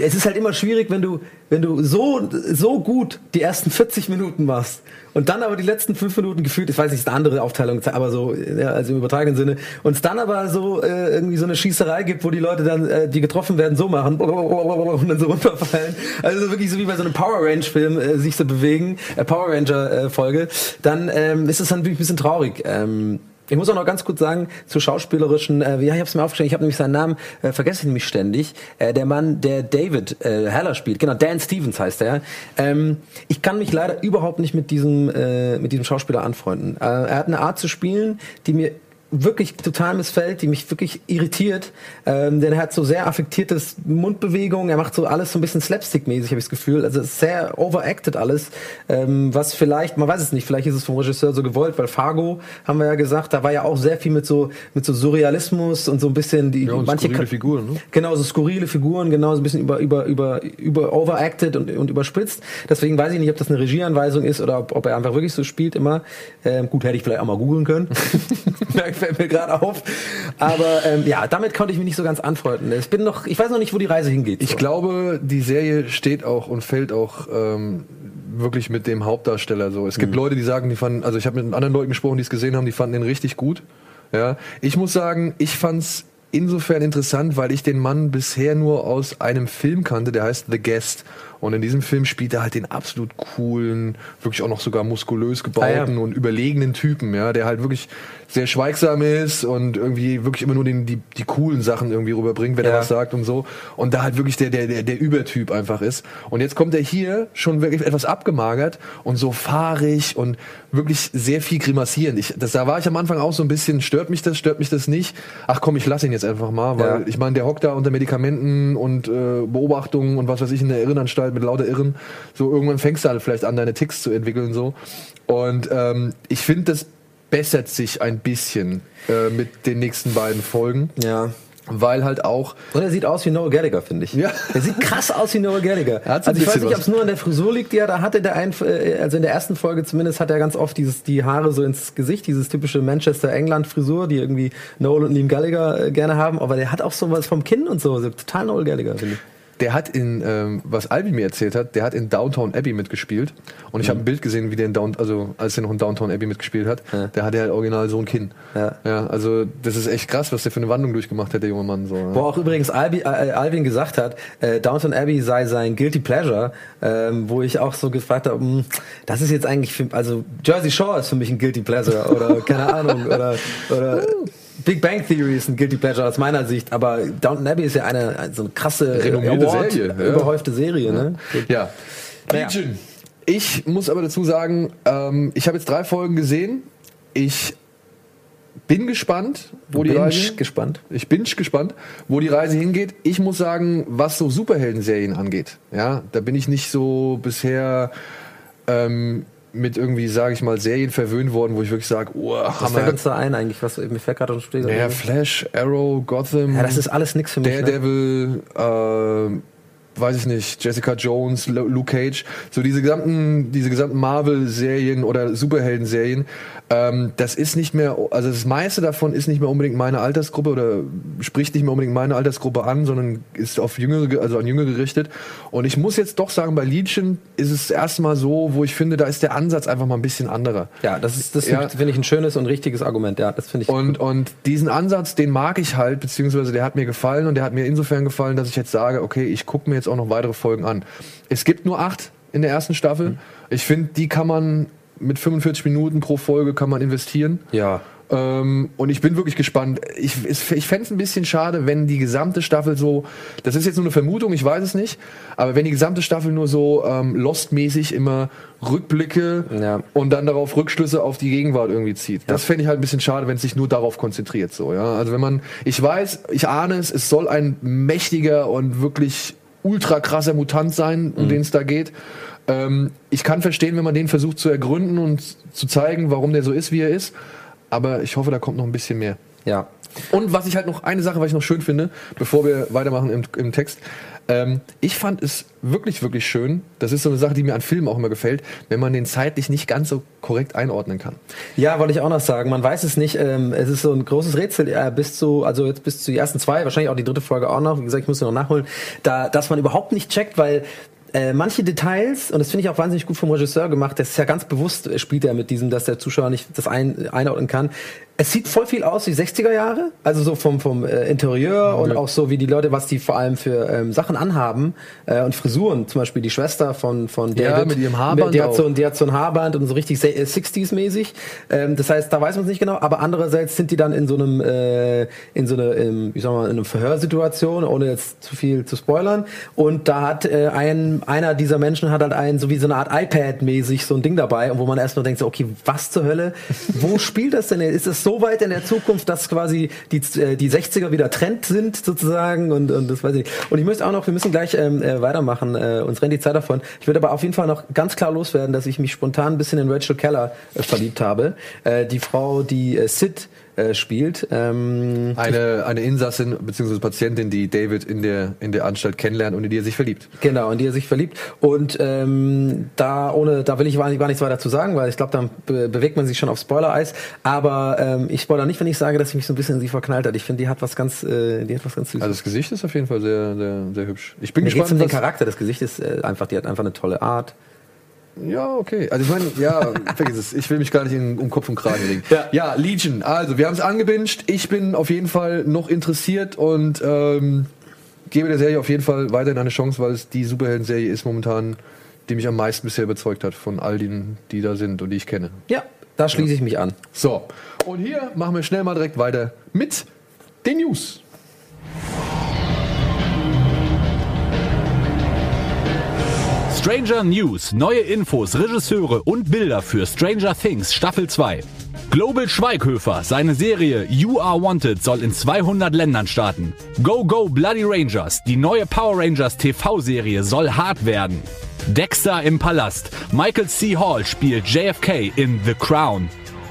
es ist halt immer schwierig, wenn du wenn du so so gut die ersten 40 Minuten machst und dann aber die letzten fünf Minuten gefühlt, ich weiß nicht, ist eine andere Aufteilung, aber so, ja, also im übertragenen Sinne, und es dann aber so äh, irgendwie so eine Schießerei gibt, wo die Leute dann, äh, die getroffen werden, so machen und dann so runterfallen. Also wirklich so wie bei so einem Power Range Film äh, sich so bewegen, äh, Power Ranger äh, Folge, dann ähm, ist es dann wirklich ein bisschen traurig. Ähm, ich muss auch noch ganz kurz sagen, zu schauspielerischen, äh, ja, ich habe es mir aufgeschrieben, ich habe nämlich seinen Namen, äh, vergesse ich nämlich ständig. Äh, der Mann, der David äh, Haller spielt, genau, Dan Stevens heißt er. Ähm, ich kann mich leider überhaupt nicht mit diesem, äh, mit diesem Schauspieler anfreunden. Äh, er hat eine Art zu spielen, die mir wirklich total missfällt, die mich wirklich irritiert, ähm, denn er hat so sehr affektiertes Mundbewegungen, er macht so alles so ein bisschen Slapstick-mäßig, habe ich das Gefühl, also es ist sehr overacted alles, ähm, was vielleicht, man weiß es nicht, vielleicht ist es vom Regisseur so gewollt, weil Fargo, haben wir ja gesagt, da war ja auch sehr viel mit so, mit so Surrealismus und so ein bisschen die,
Ja, und
manche
skurrile Figuren, ne?
Genau, so skurrile Figuren, genau, so ein bisschen über, über, über, über overacted und, und überspitzt. Deswegen weiß ich nicht, ob das eine Regieanweisung ist oder ob, ob er einfach wirklich so spielt immer. Ähm, gut, hätte ich vielleicht auch mal googeln können. Fällt mir gerade auf. Aber ähm, ja, damit konnte ich mich nicht so ganz anfreunden. Ich bin noch, ich weiß noch nicht, wo die Reise hingeht.
Ich
so.
glaube, die Serie steht auch und fällt auch ähm, wirklich mit dem Hauptdarsteller so. Es gibt Leute, die sagen, die fanden, also ich habe mit anderen Leuten gesprochen, die es gesehen haben, die fanden den richtig gut. Ja, ich muss sagen, ich fand's insofern interessant, weil ich den Mann bisher nur aus einem Film kannte, der heißt The Guest. Und in diesem Film spielt er halt den absolut coolen, wirklich auch noch sogar muskulös gebauten
Ah, ja.
und überlegenen Typen, ja, der halt wirklich sehr schweigsam ist und irgendwie wirklich immer nur den, die, die coolen Sachen irgendwie rüberbringt, wenn er
Ja.
was sagt und so. Und da halt wirklich der, der, der, der Übertyp einfach ist. Und jetzt kommt er hier schon wirklich etwas abgemagert und so fahrig und wirklich sehr viel grimassierend. Ich, das, da war ich am Anfang auch so ein bisschen, stört mich das, stört mich das nicht? Ach komm, ich lasse ihn jetzt einfach mal, weil
Ja.
ich meine, der hockt da unter Medikamenten und äh, Beobachtungen und was weiß ich in der Irrenanstalt mit lauter Irren. So irgendwann fängst du halt vielleicht an, deine Ticks zu entwickeln so. Und ähm, ich finde, das bessert sich ein bisschen äh, mit den nächsten beiden Folgen,
Ja.
weil halt auch
Und er sieht aus wie Noel Gallagher, finde ich.
Ja.
Er sieht krass aus wie Noel Gallagher.
Er
also ich weiß nicht, ob es nur an der Frisur liegt, die er da hatte. Der ein, äh, also in der ersten Folge zumindest hat er ganz oft dieses, die Haare so ins Gesicht, dieses typische Manchester-England-Frisur, die irgendwie Noel und Liam Gallagher äh, gerne haben. Aber der hat auch so was vom Kinn und so. so total Noel Gallagher, finde ich.
Der hat in, ähm, was Albi mir erzählt hat, der hat in Downtown Abbey mitgespielt. Und ich habe ein Bild gesehen, wie der in Down, also als er noch in Downtown Abbey mitgespielt hat,
Ja.
der hatte halt original so ein Kinn.
Ja.
ja. Also das ist echt krass, was der für eine Wandlung durchgemacht hat, der junge Mann. So, ja.
Wo auch übrigens Albi, äh, Alvin gesagt hat, äh, Downton Abbey sei sein Guilty Pleasure, ähm, wo ich auch so gefragt habe, mh, das ist jetzt eigentlich, für, also Jersey Shore ist für mich ein Guilty Pleasure oder keine Ahnung oder, oder Big Bang Theory ist ein Guilty Pleasure aus meiner Sicht, aber Downton Abbey ist ja eine so eine krasse
Renommierte
Award-
Serie, ja.
überhäufte Serie, ne?
Ja.
Naja.
Ich muss aber dazu sagen, ähm, ich habe jetzt drei Folgen gesehen. Ich bin gespannt, wo die Reise.
gespannt.
Ich bin gespannt, wo die Reise hingeht. Ich muss sagen, was so Superhelden-Serien angeht, ja, da bin ich nicht so bisher ähm, mit irgendwie, sage ich mal, Serien verwöhnt worden, wo ich wirklich sage, oh,
Was fällt
Hammer.
uns da ein eigentlich? Was mir fällt gerade schon steht.
Naja, Flash, Arrow, Gotham.
ja, das ist alles nix für mich. Ne?
Daredevil, äh, weiß ich nicht, Jessica Jones, Lu- Luke Cage, so diese gesamten, diese gesamten Marvel-Serien oder Superhelden-Serien, ähm, das ist nicht mehr, also das meiste davon ist nicht mehr unbedingt meine Altersgruppe oder spricht nicht mehr unbedingt meine Altersgruppe an, sondern ist auf Jüngere, ge- also an Jüngere gerichtet. Und ich muss jetzt doch sagen, bei Legion ist es erstmal so, wo ich finde, da ist der Ansatz einfach mal ein bisschen anderer.
Ja, das ist, das
Ja.
finde ich ein schönes und richtiges Argument. Ja, das finde ich.
Und, und diesen Ansatz, den mag ich halt, beziehungsweise der hat mir gefallen und der hat mir insofern gefallen, dass ich jetzt sage, okay, ich gucke mir jetzt auch noch weitere Folgen an. Es gibt nur acht in der ersten Staffel. Ich finde, die kann man mit 45 Minuten pro Folge kann man investieren.
ja.
Ähm, und ich bin wirklich gespannt. Ich, ich fände es ein bisschen schade, wenn die gesamte Staffel so, das ist jetzt nur eine Vermutung, ich weiß es nicht, aber wenn die gesamte Staffel nur so ähm, Lost-mäßig immer Rückblicke
Ja.
und dann darauf Rückschlüsse auf die Gegenwart irgendwie zieht. Das fände ich halt ein bisschen schade, wenn es sich nur darauf konzentriert. So, ja? Also wenn man, ich weiß, ich ahne es, es soll ein mächtiger und wirklich ultra krasser Mutant sein, um den es da geht. Ähm, ich kann verstehen, wenn man den versucht zu ergründen und zu zeigen, warum der so ist, wie er ist. Aber ich hoffe, da kommt noch ein bisschen mehr.
Ja.
Und was ich halt noch, eine Sache, was ich noch schön finde, bevor wir weitermachen im, im Text. Ähm, ich fand es wirklich, wirklich schön. Das ist so eine Sache, die mir an Filmen auch immer gefällt, wenn man den zeitlich nicht ganz so korrekt einordnen kann.
Ja, wollte ich auch noch sagen. Man weiß es nicht. Ähm, es ist so ein großes Rätsel äh, bis zu, also jetzt bis zu die ersten zwei, wahrscheinlich auch die dritte Folge auch noch. Wie gesagt, ich muss noch nachholen, da, dass man überhaupt nicht checkt, weil äh, manche Details, und das finde ich auch wahnsinnig gut vom Regisseur gemacht, das ist ja ganz bewusst, äh, spielt er mit diesem, dass der Zuschauer nicht das ein, einordnen kann. Es sieht voll viel aus wie 60er Jahre, also so vom, vom äh, Interieur und auch so wie die Leute, was die vor allem für ähm, Sachen anhaben äh, und Frisuren. Zum Beispiel die Schwester von, von
Ja,
David.
mit ihrem Haarband
Die hat so, die hat so ein Haarband und so richtig se- äh, 60s-mäßig. Ähm, das heißt, da weiß man es nicht genau, aber andererseits sind die dann in so einem, äh, in so eine, ähm, wie soll man, in einer Verhörsituation, ohne jetzt zu viel zu spoilern. Und da hat äh, ein, einer dieser Menschen hat halt ein, so wie so eine Art iPad-mäßig so ein Ding dabei, und wo man erst nur denkt, so, okay, was zur Hölle? Wo spielt das denn? Ist es so weit in der Zukunft, dass quasi die, äh, die 60er wieder Trend sind, sozusagen? Und, und das weiß ich. Und ich möchte auch noch, wir müssen gleich ähm, äh, weitermachen, äh, uns rennt die Zeit davon. Ich würde aber auf jeden Fall noch ganz klar loswerden, dass ich mich spontan ein bisschen in Rachel Keller äh, verliebt habe. Äh, die Frau, die äh, Sid äh, spielt. Ähm,
Eine, eine Insassin bzw. Patientin, die David in der, in der Anstalt kennenlernt und in die er sich verliebt.
Genau, in die er sich verliebt. Und ähm, da ohne, da will ich gar nichts weiter zu sagen, weil ich glaube, dann be bewegt man sich schon auf Spoiler-Eis. Aber ähm, ich spoiler nicht, wenn ich sage, dass ich mich so ein bisschen in sie verknallt hat. Ich finde, die hat was ganz, äh, die hat was ganz Süßes.
Also das Gesicht ist auf jeden Fall sehr, sehr, sehr hübsch. Ich bin
Mir geht's um
gespannt.
den Charakter. Das Gesicht ist äh, einfach, die hat einfach eine tolle Art.
Ja, okay. Also ich meine, ja, vergiss es. Ich will mich gar nicht in, um Kopf und Kragen legen.
Ja.
ja Legion. Also wir haben es angebinged. Ich bin auf jeden Fall noch interessiert und ähm, gebe der Serie auf jeden Fall weiterhin eine Chance, weil es die Superhelden-Serie ist momentan, die mich am meisten bisher überzeugt hat von all denen, die da sind und die ich kenne.
Ja, da schließe ich mich an.
So, und hier machen wir schnell mal direkt weiter mit den News.
Stranger News, neue Infos, Regisseure und Bilder für Stranger Things Staffel 2. Global Schweighöfer, seine Serie You Are Wanted soll in 200 Ländern starten. Go Go Bloody Rangers, die neue Power Rangers TV-Serie soll hart werden. Dexter im Palast, Michael C. Hall spielt JFK in The Crown.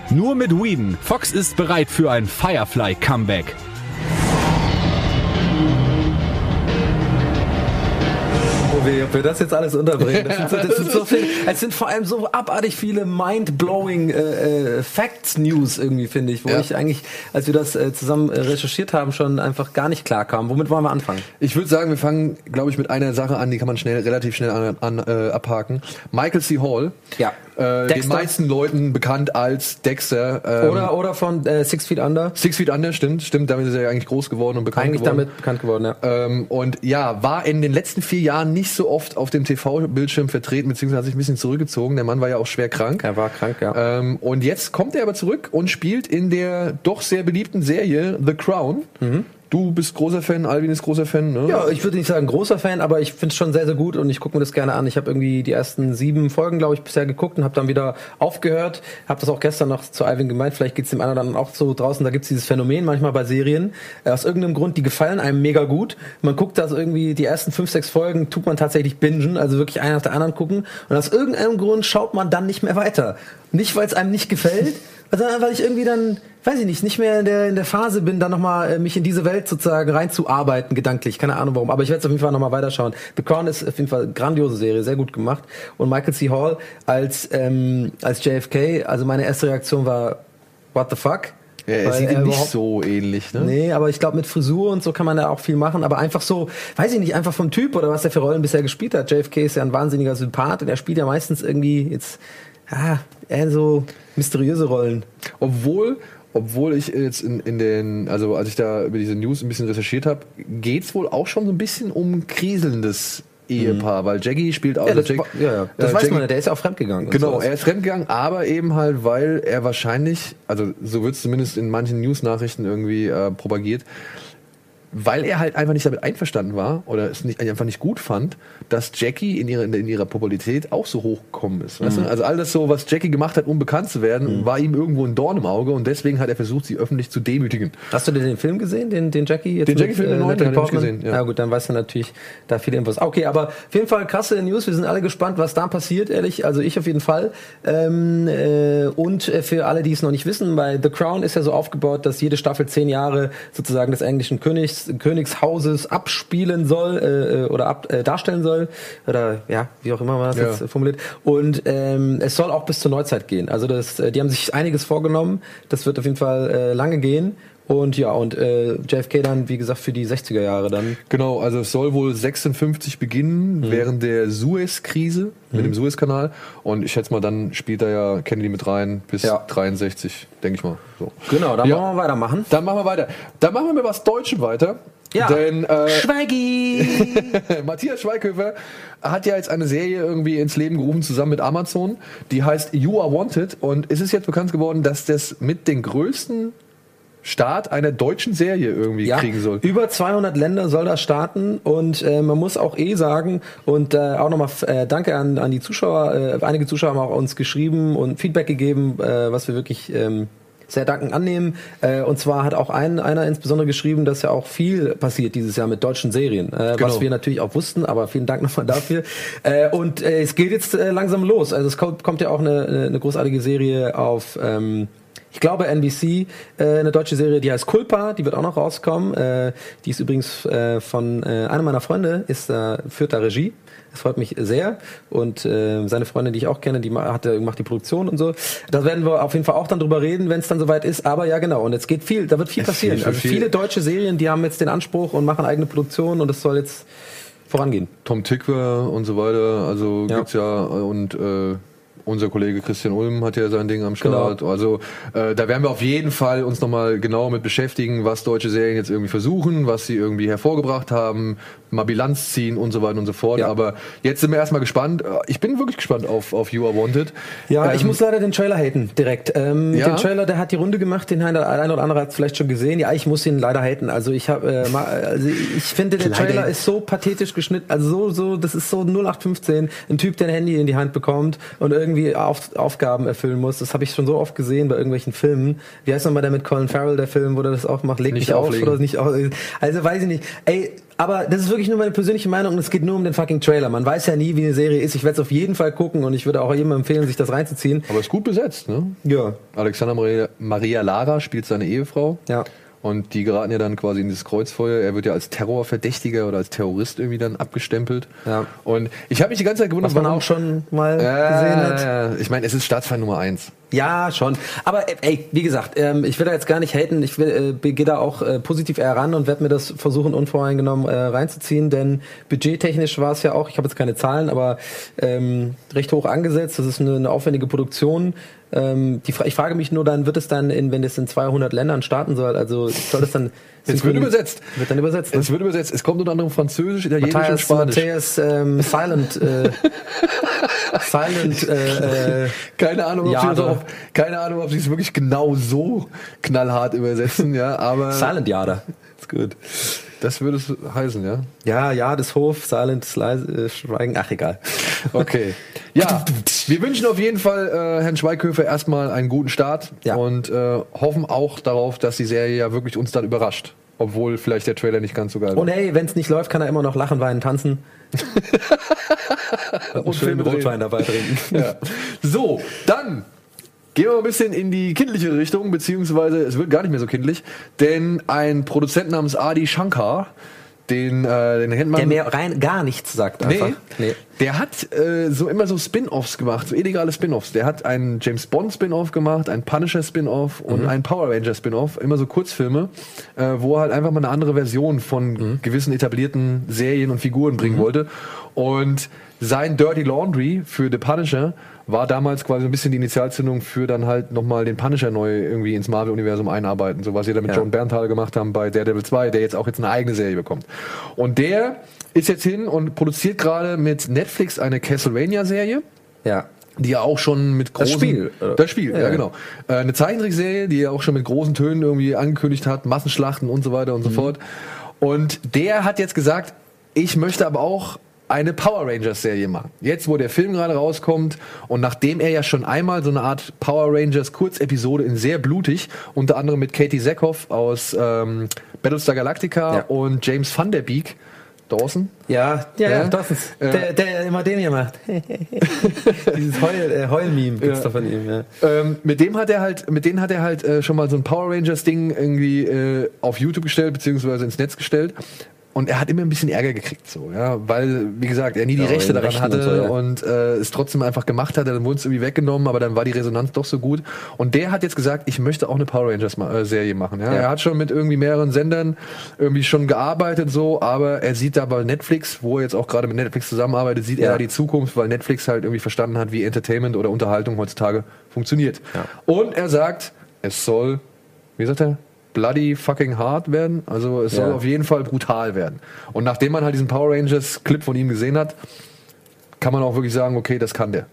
Nur mit Whedon, Fox ist bereit für ein Firefly-Comeback.
Wir, ob wir das jetzt alles unterbringen. Das sind, so, das sind so viel, es sind vor allem so abartig viele mind-blowing äh, äh, Facts-News irgendwie, finde ich, wo
Ja.
ich eigentlich, als wir das äh, zusammen äh, recherchiert haben, schon einfach gar nicht klar kam. Womit wollen wir anfangen?
Ich würde sagen, wir fangen, glaube ich, mit einer Sache an, die kann man schnell, relativ schnell an, an, äh, abhaken. Michael C. Hall.
Ja.
Äh, den meisten Leuten bekannt als Dexter. Ähm,
Oder, oder von äh, Six Feet Under.
Six Feet Under, stimmt, stimmt. Damit ist er ja eigentlich groß geworden und bekannt
Eigentlich
geworden.
damit bekannt geworden, ja.
Ähm, und ja, war in den letzten vier Jahren nicht so oft auf dem TV-Bildschirm vertreten, beziehungsweise hat sich ein bisschen zurückgezogen. Der Mann war ja auch schwer krank.
Er war krank, ja.
Ähm, und jetzt kommt er aber zurück und spielt in der doch sehr beliebten Serie The Crown. Du bist großer Fan, Alvin ist großer Fan, ne?
Ja, ich würde nicht sagen großer Fan, aber ich finde es schon sehr, sehr gut und ich gucke mir das gerne an. Ich habe irgendwie die ersten sieben Folgen, glaube ich, bisher geguckt und habe dann wieder aufgehört. Habe das auch gestern noch zu Alvin gemeint, vielleicht geht's dem einen oder anderen auch so draußen, da gibt's dieses Phänomen manchmal bei Serien. Äh, aus irgendeinem Grund, die gefallen einem mega gut. Man guckt das irgendwie, die ersten fünf, sechs Folgen tut man tatsächlich bingen, also wirklich einen nach der anderen gucken. Und aus irgendeinem Grund schaut man dann nicht mehr weiter. Nicht, weil es einem nicht gefällt, sondern weil ich irgendwie dann, weiß ich nicht, nicht mehr in der, in der Phase bin, dann nochmal äh, mich in diese Welt sozusagen reinzuarbeiten, gedanklich. Keine Ahnung warum. Aber ich werde es auf jeden Fall nochmal weiterschauen. The Crown ist auf jeden Fall eine grandiose Serie, sehr gut gemacht. Und Michael C. Hall als, ähm, als JFK, also meine erste Reaktion war, what the fuck?
Ja, er sieht ihm nicht so ähnlich, ne?
Nee, aber ich glaube, mit Frisur und so kann man da auch viel machen. Aber einfach so, weiß ich nicht, einfach vom Typ oder was er für Rollen bisher gespielt hat. JFK ist ja ein wahnsinniger Sympath und er spielt ja meistens irgendwie jetzt, ja, eher so mysteriöse Rollen.
Obwohl, obwohl ich jetzt in, in den, also als ich da über diese News ein bisschen recherchiert habe, geht's wohl auch schon so ein bisschen um kriselndes Ehepaar, weil Jackie spielt auch.
Mhm. Ja, das,
Jack-
ja, ja. das
äh,
weiß
Jackie-
man der ist ja auch fremdgegangen.
Genau,
sowas.
er ist fremdgegangen, aber eben halt, weil er wahrscheinlich, also so wird es zumindest in manchen News-Nachrichten irgendwie äh, propagiert, weil er halt einfach nicht damit einverstanden war oder es nicht, einfach nicht gut fand, dass Jackie in ihrer, in ihrer Popularität auch so hochgekommen ist.
Mhm.
Also all das so, was Jackie gemacht hat, um bekannt zu werden, war ihm irgendwo ein Dorn im Auge und deswegen hat er versucht, sie öffentlich zu demütigen.
Hast du denn den Film gesehen, den, den Jackie jetzt
Den Jackie-Film,
Natalie
den hab ich gesehen, ja.
ja. gut, dann weißt du natürlich da viele Infos. Okay, aber auf jeden Fall krasse News. Wir sind alle gespannt, was da passiert, ehrlich. Also ich auf jeden Fall. Ähm, äh, und äh, für alle, die es noch nicht wissen, bei The Crown ist ja so aufgebaut, dass jede Staffel zehn Jahre sozusagen des englischen Königs, Königshauses abspielen soll äh, äh, oder ab, äh, darstellen soll. Oder ja, wie auch immer man das
Ja.
jetzt formuliert. Und ähm, es soll auch bis zur Neuzeit gehen. Also das, äh, die haben sich einiges vorgenommen. Das wird auf jeden Fall äh, lange gehen. Und ja, und äh, JFK dann, wie gesagt, für die 60er Jahre dann.
Genau, also es soll wohl 56 beginnen
Mhm.
während der Suez-Krise mit dem Suezkanal und ich schätze mal, dann spielt da ja Kennedy mit rein bis
Ja.
63, denke ich mal. So.
Genau, dann
Ja.
wollen wir weitermachen.
Dann machen wir weiter. Dann machen wir mit was Deutschem weiter.
Ja.
Denn äh,
Schweigi!
Matthias Schweighöfer hat ja jetzt eine Serie irgendwie ins Leben gerufen zusammen mit Amazon. Die heißt You Are Wanted und es ist jetzt bekannt geworden, dass das mit den größten Start einer deutschen Serie irgendwie
ja,
kriegen soll.
über 200 Länder soll das starten und äh, man muss auch eh sagen und äh, auch nochmal äh, danke an, an die Zuschauer. Äh, einige Zuschauer haben auch uns geschrieben und Feedback gegeben, äh, was wir wirklich ähm, sehr dankend annehmen. Äh, und zwar hat auch ein, einer insbesondere geschrieben, dass ja auch viel passiert dieses Jahr mit deutschen Serien,
Genau.
was wir natürlich auch wussten, aber vielen Dank nochmal dafür. und es geht jetzt langsam los. Also es kommt, kommt ja auch eine, eine, eine großartige Serie auf ähm, ich glaube NBC, äh, eine deutsche Serie, die heißt Culpa, die wird auch noch rauskommen. Äh, die ist übrigens äh, von äh, einer meiner Freunde, ist äh, führt da Regie. Das freut mich sehr. Und äh, seine Freundin, die ich auch kenne, die hat, äh, macht die Produktion und so. Da werden wir auf jeden Fall auch dann drüber reden, wenn es dann soweit ist. Aber ja, genau. Und jetzt geht viel, da wird viel
Es
passieren.
viel,
Also
viel.
viele deutsche Serien, die haben jetzt den Anspruch und machen eigene Produktion und es soll jetzt vorangehen.
Tom Tickwer und so weiter, also
Ja.
gibt's ja und äh, unser Kollege Christian Ulm hat ja sein Ding am Start.
Genau.
Also äh, da werden wir auf jeden Fall uns nochmal genau mit beschäftigen, was deutsche Serien jetzt irgendwie versuchen, was sie irgendwie hervorgebracht haben, mal Bilanz ziehen und so weiter und so fort.
Ja.
Aber jetzt sind wir erstmal gespannt. Ich bin wirklich gespannt auf, auf You Are Wanted.
Ja,
Ähm,
ich muss leider den Trailer haten, direkt. Ähm,
Ja?
Den Trailer, der hat die Runde gemacht, den ein oder andere hat es vielleicht schon gesehen. Ja, ich muss ihn leider haten. Also ich habe, äh, also ich finde, der
Leider.
Trailer ist so pathetisch geschnitten, also so, so, das ist so 0815, ein Typ, der ein Handy in die Hand bekommt und irgendwie auf, Aufgaben erfüllen muss. Das habe ich schon so oft gesehen bei irgendwelchen Filmen. Wie heißt nochmal der mit Colin Farrell, der Film, wo der das auch macht, leg
Nicht
mich auf
auflegen.
oder nicht auf. Also weiß ich nicht. Ey, aber das ist wirklich nur meine persönliche Meinung und es geht nur um den fucking Trailer. Man weiß ja nie, wie eine Serie ist. Ich werde es auf jeden Fall gucken und ich würde auch jedem empfehlen, sich das reinzuziehen.
aber ist gut besetzt, ne?
Ja.
Alexander Maria, Maria Lara spielt seine Ehefrau.
Ja.
Und die geraten ja dann quasi in dieses Kreuzfeuer. Er wird ja als Terrorverdächtiger oder als Terrorist irgendwie dann abgestempelt.
Ja.
Und ich habe mich die ganze Zeit gewundert,
Was man
warum-
auch schon mal
Ja,
gesehen hat.
ja, ja. Ich meine, es ist Staatsfeind Nummer eins.
Ja, schon. Aber äh, ey, wie gesagt, ähm, ich will da jetzt gar nicht haten. Ich will, äh, gehe da auch äh, positiv eher ran und werde mir das versuchen, unvoreingenommen äh, reinzuziehen. Denn budgettechnisch war es ja auch, ich habe jetzt keine Zahlen, aber ähm, recht hoch angesetzt. Das ist eine, eine aufwendige Produktion. Ähm, die, ich frage mich nur dann, wird es dann, in, wenn es in 200 Ländern starten soll, also soll es dann...
Es wird übersetzt.
Wird dann übersetzt. Ne?
Es wird übersetzt. Es kommt unter anderem Französisch, Italienisch und
Matthias,
Spanisch.
Matthias ähm, Silent, äh, Silent, äh, äh,
Keine Ahnung, ob
Ja,
sie auch, keine Ahnung, ob sie es wirklich genau so knallhart übersetzen, ja, aber
Silent Jada.
ist gut. Das würde es heißen, ja.
Ja, ja, das Hof, Silent, leise, äh, Schweigen, ach egal.
Okay. Ja, wir wünschen auf jeden Fall äh, Herrn Schweighöfer erstmal einen guten Start
Ja.
und äh, hoffen auch darauf, dass die Serie ja wirklich uns dann überrascht. Obwohl vielleicht der Trailer nicht ganz so geil war.
Und hey, wenn es nicht läuft, kann er immer noch lachen, weinen, tanzen. und einen schönen. Rotwein dabei trinken.
Ja. So, dann gehen wir mal ein bisschen in die kindliche Richtung, beziehungsweise es wird gar nicht mehr so kindlich, denn ein Produzent namens Adi Shankar, den, äh, den kennt man.
Der mir rein gar nichts sagt einfach.
Nee, der hat äh, so immer so Spin-offs gemacht, so illegale Spin-offs. Der hat einen James Bond Spin-off gemacht, einen Punisher Spin-off und
Mhm.
einen Power Ranger Spin-off, immer so Kurzfilme, äh, wo er halt einfach mal eine andere Version von
Mhm.
gewissen etablierten Serien und Figuren bringen wollte. Und sein Dirty Laundry für The Punisher war damals quasi ein bisschen die Initialzündung für dann halt nochmal den Punisher neu irgendwie ins Marvel-Universum einarbeiten, so was sie da mit
Ja.
John Bernthal gemacht haben bei Daredevil 2, der jetzt auch jetzt eine eigene Serie bekommt. Und der ist jetzt hin und produziert gerade mit Netflix eine Castlevania-Serie,
Ja.
die ja auch schon mit
Das
großen...
Spiel, oder?
Das Spiel, ja,
Ja.
genau. Äh, eine Zeichentrickserie, die ja auch schon mit großen Tönen irgendwie angekündigt hat, Massenschlachten und so weiter und so fort. Und der hat jetzt gesagt, ich möchte aber auch eine Power Rangers Serie machen. Jetzt, wo der Film gerade rauskommt und nachdem er ja schon einmal so eine Art Power Rangers Kurzepisode in sehr blutig, unter anderem mit Katie Sackhoff aus ähm, Battlestar Galactica
Ja.
und James Van Der Beek, Dawson,
Ja, ja,
Ja?
ist
Ja.
der, der immer den hier macht. Dieses Heul, äh, Heul-Meme gibt's
Ja.
da von ihm, ja.
Ähm, mit dem hat er halt, mit denen hat er halt äh, schon mal so ein Power Rangers Ding irgendwie äh, auf YouTube gestellt beziehungsweise ins Netz gestellt. Und er hat immer ein bisschen Ärger gekriegt, so, ja, weil, wie gesagt, er nie die
Ja,
Rechte daran
Rechten
hatte
und so, ja.
und äh, es trotzdem einfach gemacht hat, dann wurde es irgendwie weggenommen, aber dann war die Resonanz doch so gut. Und der hat jetzt gesagt, ich möchte auch eine Power Rangers äh, Serie machen. Ja?
Ja.
Er hat schon mit irgendwie mehreren Sendern irgendwie schon gearbeitet, so, aber er sieht da bei Netflix, wo er jetzt auch gerade mit Netflix zusammenarbeitet, sieht
Ja.
er die Zukunft, weil Netflix halt irgendwie verstanden hat, wie Entertainment oder Unterhaltung heutzutage funktioniert. Und er sagt, es soll, wie sagt er? Bloody fucking hard werden. Also es soll
Ja.
auf jeden Fall brutal werden. Und nachdem man halt diesen Power Rangers Clip von ihm gesehen hat, kann man auch wirklich sagen, okay, das kann der.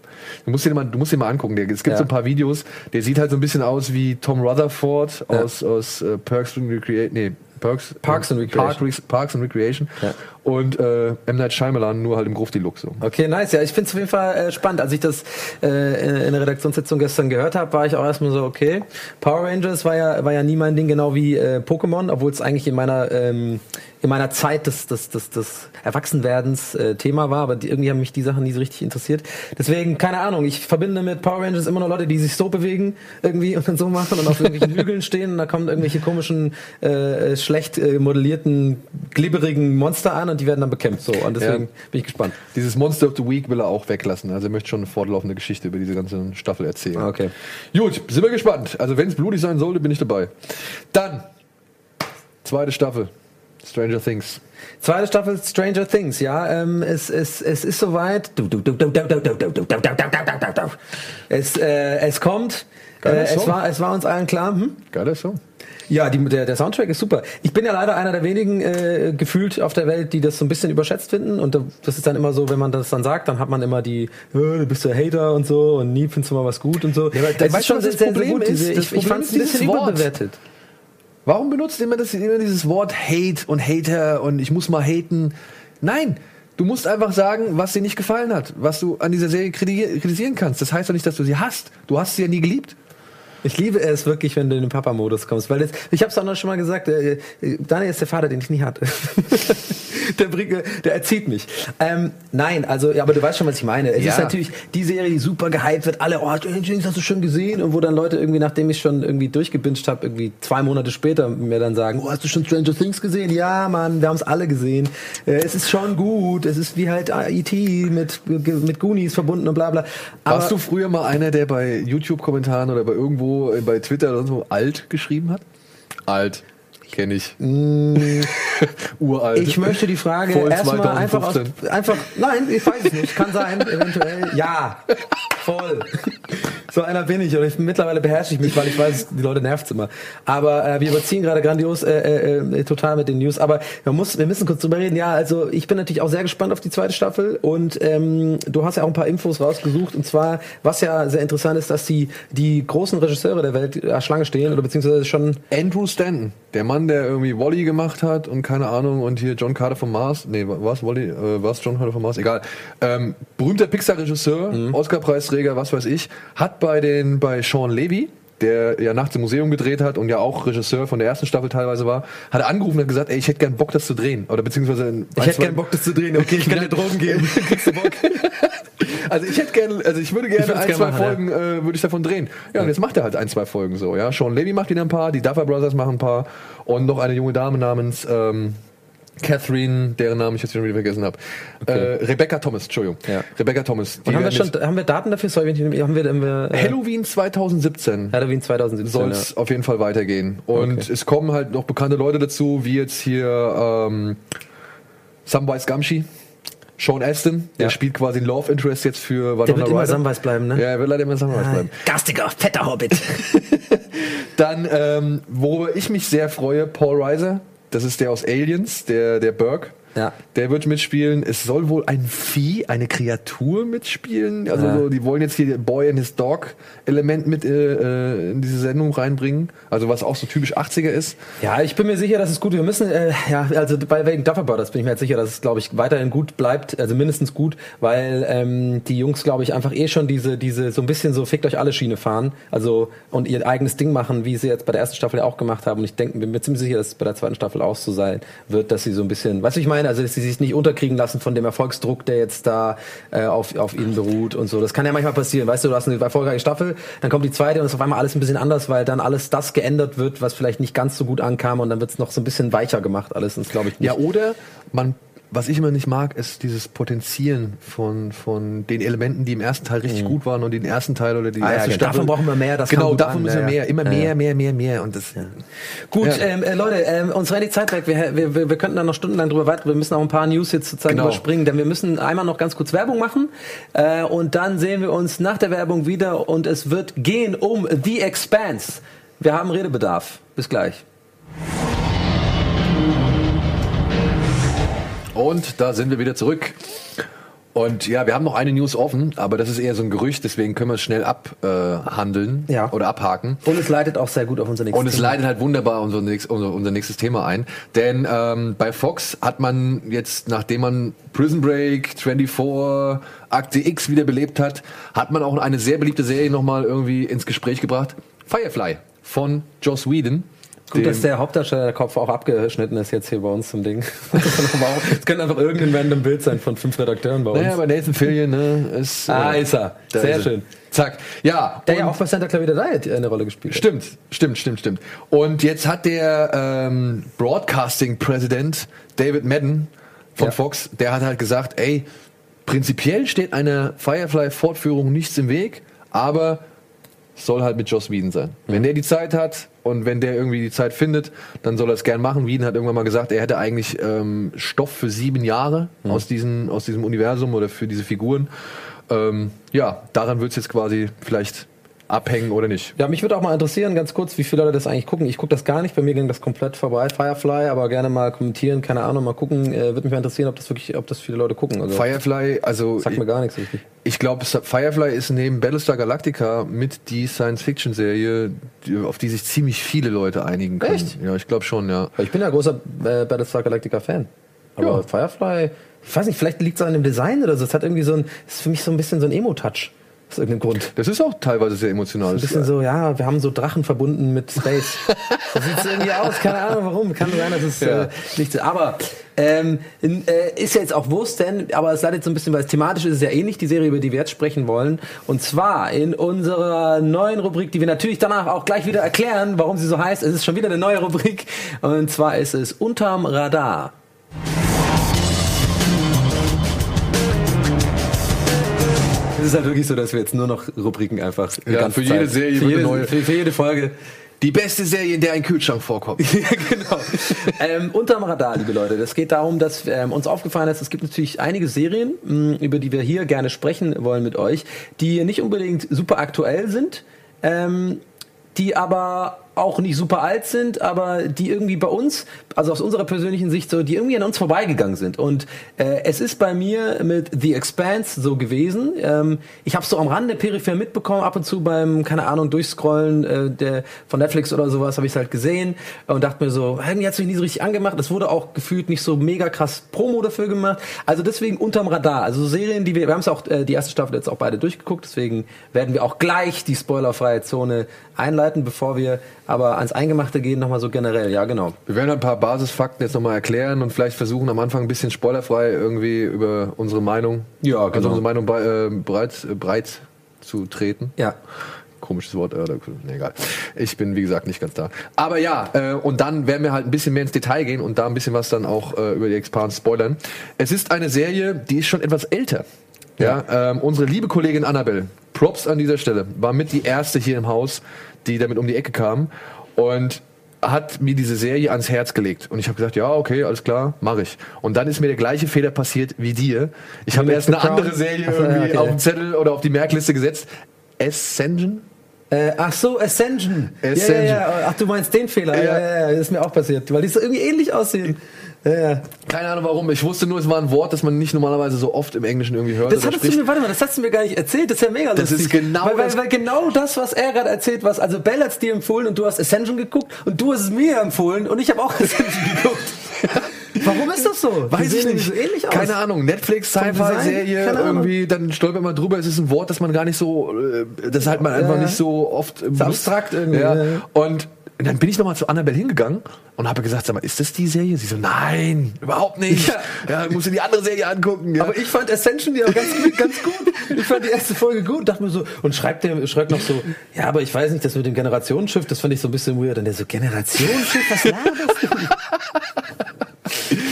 Du musst ihn mal, du musst ihn mal angucken. Der, es gibt
Ja.
so ein paar Videos, der sieht halt so ein bisschen aus wie Tom Rutherford
Ja.
aus, aus äh, Perks and Recreation. Nee, Perks,
Parks and Recreation.
Park, Re- Parks and Recreation.
Ja.
Und äh, M. Night Shyamalan nur halt im Grufti-Look so.
Okay, nice. Ja, ich finde es auf jeden Fall äh, spannend. Als ich das äh, in der Redaktionssitzung gestern gehört habe, war ich auch erstmal so, okay. Power Rangers war ja, war ja nie mein Ding, genau wie äh, Pokémon, obwohl es eigentlich in meiner, ähm, in meiner Zeit des, des, des, des Erwachsenwerdens äh, Thema war, aber die, irgendwie haben mich die Sachen nie so richtig interessiert. Deswegen, keine Ahnung, ich verbinde mit Power Rangers immer noch Leute, die sich so bewegen irgendwie und dann so machen und auf irgendwelchen Hügeln stehen und da kommen irgendwelche komischen, äh, schlecht äh, modellierten, glibberigen Monster an und die werden dann bekämpft. So, und deswegen
ja.
bin ich gespannt.
Dieses Monster of the Week will er auch weglassen. Also er möchte schon eine fortlaufende Geschichte über diese ganze Staffel erzählen.
Okay.
Gut, sind wir gespannt. Also wenn es blutig sein sollte, bin ich dabei. Dann, zweite Staffel. Stranger Things.
Zweite Staffel Stranger Things, ja. Ähm, es, es, es ist soweit. Es, kommt. Äh, es, war, es war uns allen klar. Hm?
Geiler Song.
Ja, die, der, der Soundtrack ist super. Ich bin ja leider einer der wenigen äh, gefühlt auf der Welt, die das so ein bisschen überschätzt finden. Und das ist dann immer so, wenn man das dann sagt, dann hat man immer die, "Äh, du bist der Hater und so und nie findest du mal was gut und so.
Ja, aber
Es
da-
ist schon sehr,
das
sehr,
Problem
gut.
ist? Das
ich ich fand es ein bisschen
Wort.
überbewertet.
Warum benutzt immer, das, immer dieses Wort Hate und Hater und ich muss mal haten? Nein, du musst einfach sagen, was dir nicht gefallen hat, was du an dieser Serie kriti- kritisieren kannst. Das heißt doch nicht, dass du sie hast. Du hast sie ja nie geliebt.
Ich liebe es wirklich, wenn du in den Papa-Modus kommst, weil jetzt, ich habe es auch noch schon mal gesagt, äh, äh, Daniel ist der Vater, den ich nie hatte. der, bringt, der erzieht mich. Ähm, nein, also, ja, aber du weißt schon, was ich meine. Es
Ja.
ist natürlich die Serie, die super gehypt wird. Alle, oh, Stranger Things hast du schon gesehen? Und wo dann Leute irgendwie, nachdem ich schon irgendwie durchgebinged habe, irgendwie zwei Monate später mir dann sagen, oh, hast du schon Stranger Things gesehen? Ja, Mann, wir haben es alle gesehen. Äh, es ist schon gut. Es ist wie halt E.T. mit, mit Goonies verbunden und bla bla. Aber
Warst du früher mal einer, der bei YouTube-Kommentaren oder bei irgendwo, äh, bei Twitter oder so alt geschrieben hat? Alt. Kenne ich. Uralt.
Ich möchte die Frage erstmal einfach, aus,
2015.
einfach, nein, ich weiß es nicht, kann sein, eventuell, ja, voll. So einer bin ich und ich, mittlerweile beherrsche ich mich, weil ich weiß, die Leute nervt's immer. Aber äh, wir überziehen gerade grandios äh, äh, äh, total mit den News. Aber man muss, wir müssen kurz drüber reden. Ja, also ich bin natürlich auch sehr gespannt auf die zweite Staffel und ähm, du hast ja auch ein paar Infos rausgesucht und zwar, was ja sehr interessant ist, dass die die großen Regisseure der Welt äh, Schlange stehen oder beziehungsweise schon
Andrew Stanton, der Mann, der irgendwie Wally gemacht hat und keine Ahnung und hier John Carter von Mars, nee, war es Wally, äh, war es John Carter von Mars, egal. Ähm, berühmter Pixar-Regisseur, Oscar-Preisträger, was weiß ich, hat bei den bei Sean Levy der ja nachts im Museum gedreht hat und ja auch Regisseur von der ersten Staffel teilweise war, hat er angerufen und hat gesagt, ey, ich hätte gern Bock, das zu drehen. Oder beziehungsweise ein,
ich hätte gerne Bock, das zu drehen. Okay, ich kann dir Drogen geben.
Also ich hätte gerne, also ich würde gerne
Ich
ein,
gerne
zwei
machen, ja.
Folgen, äh, würde ich davon drehen. Ja, und jetzt macht er halt ein, zwei Folgen so, ja. Sean Levy macht wieder ein paar, die Duffer Brothers machen ein paar und noch eine junge Dame namens ähm, Catherine, deren Namen ich jetzt schon wieder vergessen habe. Äh, Rebecca Thomas, Entschuldigung.
Ja.
Rebecca Thomas.
Und haben wir schon, haben wir Daten dafür? Sorry, wenn ich- haben wir, haben wir äh,
Halloween 2017
Halloween 2017.
soll
ja.
es auf jeden Fall weitergehen. Und
Okay.
es kommen halt noch bekannte Leute dazu, wie jetzt hier ähm, Samwise Gamgee, Sean Astin, der
Ja.
spielt quasi Love Interest jetzt für
Der
Winona
wird immer
Ryder.
Samwise bleiben, ne?
Ja, er wird leider immer Samwise bleiben.
Garstiger, fetter Hobbit.
Dann, ähm, worüber ich mich sehr freue, Paul Reiser, das ist der aus Aliens, der, der Burke.
Ja.
Der wird mitspielen. Es soll wohl ein Vieh, eine Kreatur mitspielen. Also
Ja.
so, die wollen jetzt hier Boy and his Dog Element mit äh, äh, in diese Sendung reinbringen. Also was auch so typisch 80er ist.
Ja, ich bin mir sicher, dass es gut. Wir müssen, äh, ja, also bei wegen Duffer Brothers bin ich mir jetzt sicher, dass es, glaube ich, weiterhin gut bleibt, also mindestens gut, weil ähm, die Jungs, glaube ich, einfach eh schon diese, diese so ein bisschen so fickt euch alle Schiene fahren, also und ihr eigenes Ding machen, wie sie jetzt bei der ersten Staffel ja auch gemacht haben. Und ich denke, bin mir ziemlich sicher, dass es bei der zweiten Staffel auch so sein wird, dass sie so ein bisschen, weißt du, ich meine, also dass sie sich nicht unterkriegen lassen von dem Erfolgsdruck, der jetzt da äh, auf, auf ihnen beruht und so. Das kann ja manchmal passieren, weißt du, du hast eine erfolgreiche Staffel, dann kommt die zweite und ist auf einmal alles ein bisschen anders, weil dann alles das geändert wird, was vielleicht nicht ganz so gut ankam und dann wird es noch so ein bisschen weicher gemacht alles. Das glaube ich nicht.
Ja, oder man, was ich immer nicht mag, ist dieses Potenzieren von, von den Elementen, die im ersten Teil richtig gut waren und den ersten Teil oder die
Ah, ja,
erste
genau.
Staffel.
Davon brauchen wir mehr, das
genau,
gut
davon
an,
müssen wir
ja, ja.
mehr, immer
Ja,
mehr,
ja.
mehr, mehr, mehr und das.
Gut,
Ja.
ähm, äh, Leute, ähm, uns rennt die Zeit weg. Wir, wir, wir, wir könnten da noch stundenlang drüber weiter. Wir müssen auch ein paar News jetzt sozusagen
Genau.
überspringen, denn wir müssen einmal noch ganz kurz Werbung machen äh, und dann sehen wir uns nach der Werbung wieder und es wird gehen um The Expanse. Wir haben Redebedarf. Bis gleich.
Und da sind wir wieder zurück. Und ja, wir haben noch eine News offen, aber das ist eher so ein Gerücht, deswegen können wir es schnell abhandeln
Ja.
oder abhaken.
Und es leitet auch sehr gut auf unser nächstes
Und es
Thema.
leitet halt wunderbar unser, nächst, unser, unser nächstes Thema ein. Denn ähm, bei Fox hat man jetzt, nachdem man Prison Break, 24, Akte X wiederbelebt hat, hat man auch eine sehr beliebte Serie nochmal irgendwie ins Gespräch gebracht. Firefly von Joss Whedon.
Gut, dass der Hauptdarsteller der Kopf auch abgeschnitten ist jetzt hier bei uns zum Ding. Es könnte einfach irgendein random Bild sein von fünf Redakteuren bei uns.
naja, bei Nathan Fillion, ne, ist...
ah,
äh,
ist er. Sehr
ist
schön.
Zack. Ja.
Der ja auch bei Santa Clarita Diet eine Rolle gespielt hat.
Stimmt, stimmt, stimmt, stimmt. Und jetzt hat der ähm, Broadcasting-Präsident David Madden von
Ja.
Fox, der hat halt gesagt, ey, prinzipiell steht einer Firefly-Fortführung nichts im Weg, aber soll halt mit Joss Whedon sein. Wenn der die Zeit hat und wenn der irgendwie die Zeit findet, dann soll er es gern machen. Whedon hat irgendwann mal gesagt, er hätte eigentlich ähm, Stoff für sieben Jahre aus, diesen, aus diesem Universum oder für diese Figuren. Ähm, ja, daran wird es jetzt quasi vielleicht abhängen oder nicht.
Ja, mich würde auch mal interessieren, ganz kurz, wie viele Leute das eigentlich gucken. Ich gucke das gar nicht, bei mir ging das komplett vorbei, Firefly, aber gerne mal kommentieren, keine Ahnung, mal gucken. Äh, würde mich mal interessieren, ob das wirklich, ob das viele Leute gucken. Also,
Firefly, also
sagt mir gar nichts richtig.
ich glaube, Firefly ist neben Battlestar Galactica mit die Science-Fiction-Serie, auf die sich ziemlich viele Leute einigen können.
Echt?
Ja, ich glaube schon, ja.
Ich bin ja großer äh, Battlestar Galactica Fan. Aber
Ja.
Firefly, ich weiß nicht, vielleicht liegt es an dem Design oder so. Es hat irgendwie so ein, ist für mich so ein bisschen so ein Emo-Touch. Aus irgendeinem Grund.
Das ist auch teilweise sehr emotional.
Ein bisschen so, ja, wir haben so Drachen verbunden mit Space. so sieht's irgendwie aus. Keine Ahnung warum. Kann sein, dass es
Ja.
äh, nicht so. Aber ähm, äh, ist ja jetzt auch Wurst, denn, aber es leidet so ein bisschen, weil es thematisch ist es ja ähnlich, die Serie, über die wir jetzt sprechen wollen. Und zwar in unserer neuen Rubrik, die wir natürlich danach auch gleich wieder erklären, warum sie so heißt. Es ist schon wieder eine neue Rubrik. Und zwar ist es Unterm Radar. Es ist halt wirklich so, dass wir jetzt nur noch Rubriken einfach
Ja, für jede
Zeit-
Serie
für jede,
neue.
Für, für jede Folge.
Die beste Serie, in der ein Kühlschrank vorkommt.
ja, genau. ähm, unterm Radar, liebe Leute. Das geht darum, dass ähm, uns aufgefallen ist, es gibt natürlich einige Serien, mh, über die wir hier gerne sprechen wollen mit euch, die nicht unbedingt super aktuell sind, ähm, die aber auch nicht super alt sind, aber die irgendwie bei uns, also aus unserer persönlichen Sicht so, die irgendwie an uns vorbeigegangen sind. Und äh, es ist bei mir mit The Expanse so gewesen. Ähm, ich habe so am Rande peripher mitbekommen, ab und zu beim, keine Ahnung, Durchscrollen äh, der, von Netflix oder sowas habe ich es halt gesehen und dachte mir so, irgendwie hat mich nie so richtig angemacht. Es wurde auch gefühlt nicht so mega krass Promo dafür gemacht. Also deswegen unterm Radar. Also so Serien, die wir, wir haben es auch, äh, die erste Staffel jetzt auch beide durchgeguckt, deswegen werden wir auch gleich die spoilerfreie Zone einleiten, bevor wir aber ans Eingemachte gehen, nochmal so generell. Ja, genau.
Wir werden ein paar Basisfakten jetzt nochmal erklären und vielleicht versuchen am Anfang ein bisschen spoilerfrei irgendwie über unsere Meinung,
Ja,
also
genau.
unsere Meinung bei, äh, breit, äh, breit zu treten.
Ja.
Komisches Wort, äh, nee, egal. Ich bin, wie gesagt, nicht ganz da. Aber ja, äh, und dann werden wir halt ein bisschen mehr ins Detail gehen und da ein bisschen was dann auch äh, über die Expanse spoilern. Es ist eine Serie, die ist schon etwas älter. Ja, Ähm, unsere liebe Kollegin Annabelle, Props an dieser Stelle, war mit die erste hier im Haus, die damit um die Ecke kam und hat mir diese Serie ans Herz gelegt. Und ich habe gesagt, ja, okay, alles klar, mache ich. Und dann ist mir der gleiche Fehler passiert wie dir. Ich habe erst eine
Crown?
andere Serie
so,
irgendwie
okay.
auf den Zettel oder auf die Merkliste gesetzt. Ascension?
Äh, ach so, Ascension.
Ascension.
Ja, ja, ja. Ach, du meinst den Fehler. Ja,
Ja.
ja, ja, das ist mir auch passiert, weil die so irgendwie ähnlich aussehen. Ja.
Keine Ahnung warum. Ich wusste nur, es war ein Wort, das man nicht normalerweise so oft im Englischen irgendwie hört.
Das hattest du
spricht.
mir, warte mal, das hast du mir gar nicht erzählt. Das ist ja mega
Das
lustig.
ist genau
weil, weil,
das-
weil genau das, was er gerade erzählt, was also Bell hat's dir empfohlen und du hast Ascension geguckt und du hast es mir empfohlen und ich habe auch Ascension geguckt. Warum ist das so?
Weiß ich nicht.
so ähnlich aus.
Keine Ahnung. Netflix? Sci-Fi-Serie, irgendwie, dann stolpert man drüber. Es ist ein Wort, das man gar nicht so, äh, das hat man einfach
Ja.
nicht so oft
abstrakt irgendwie,
Ja.
ja.
Und dann bin ich nochmal zu Annabelle hingegangen und habe gesagt, sag mal, ist das die Serie? Sie so, nein, überhaupt nicht.
Ja.
Ja, musst du die andere Serie angucken. Ja.
Aber ich fand Ascension ja ganz gut, ganz gut. Ich fand die erste Folge gut, dachte mir so, und schreibt der, schreibt noch so, ja, aber ich weiß nicht, das mit dem Generationsschiff, das fand ich so ein bisschen weird. Und der so, Generationsschiff, was laberst du?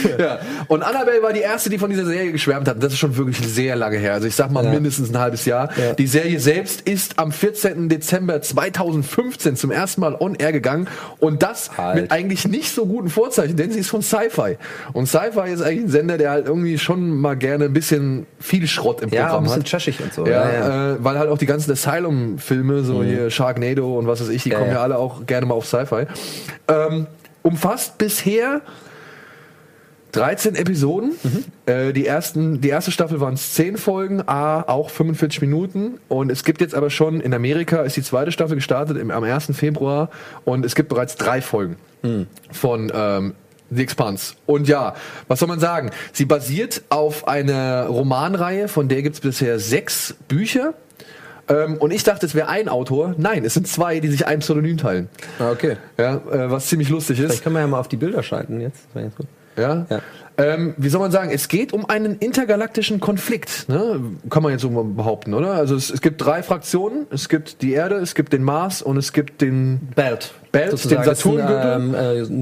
Ja. Und Annabelle war die erste, die von dieser Serie geschwärmt hat. Und Das ist schon wirklich sehr lange her. Also ich sag mal
Ja.
mindestens ein halbes Jahr.
Ja.
Die Serie selbst ist am 14. Dezember 2015 zum ersten Mal on air gegangen. Und das
Halt.
mit eigentlich nicht so guten Vorzeichen, denn sie ist von Sci-Fi. Und Sci-Fi ist eigentlich ein Sender, der halt irgendwie schon mal gerne ein bisschen viel Schrott im
Ja, ein
Programm
bisschen
hat.
trashig und so.
Ja,
Ja, ja.
Äh, weil halt auch die ganzen Asylum-Filme, so hier Sharknado und was weiß ich, die
Ja,
kommen ja.
ja.
alle auch gerne mal auf Sci-Fi. Ähm, umfasst bisher 13 Episoden. Äh, die, ersten, die erste Staffel waren es 10 Folgen, A, auch 45 Minuten. Und es gibt jetzt aber schon, in Amerika ist die zweite Staffel gestartet im, am 1. Februar und es gibt bereits drei Folgen von ähm, The Expanse. Und ja, was soll man sagen? Sie basiert auf einer Romanreihe, von der gibt es bisher sechs Bücher. Ähm, und ich dachte, es wäre ein Autor. Nein, es sind zwei, die sich ein Pseudonym teilen.
Ah, okay.
Ja, äh, was ziemlich lustig ist.
Vielleicht können wir ja mal auf die Bilder schalten jetzt. Das wäre ganz gut.
Ja.
Ja.
Ähm, wie soll man sagen? Es geht um einen intergalaktischen Konflikt, ne? kann man jetzt so behaupten, oder? Also es, es gibt drei Fraktionen. Es gibt die Erde, es gibt den Mars und es gibt den
Belt.
Belt,
Sozusagen.
den Saturngürtel?
Ähm,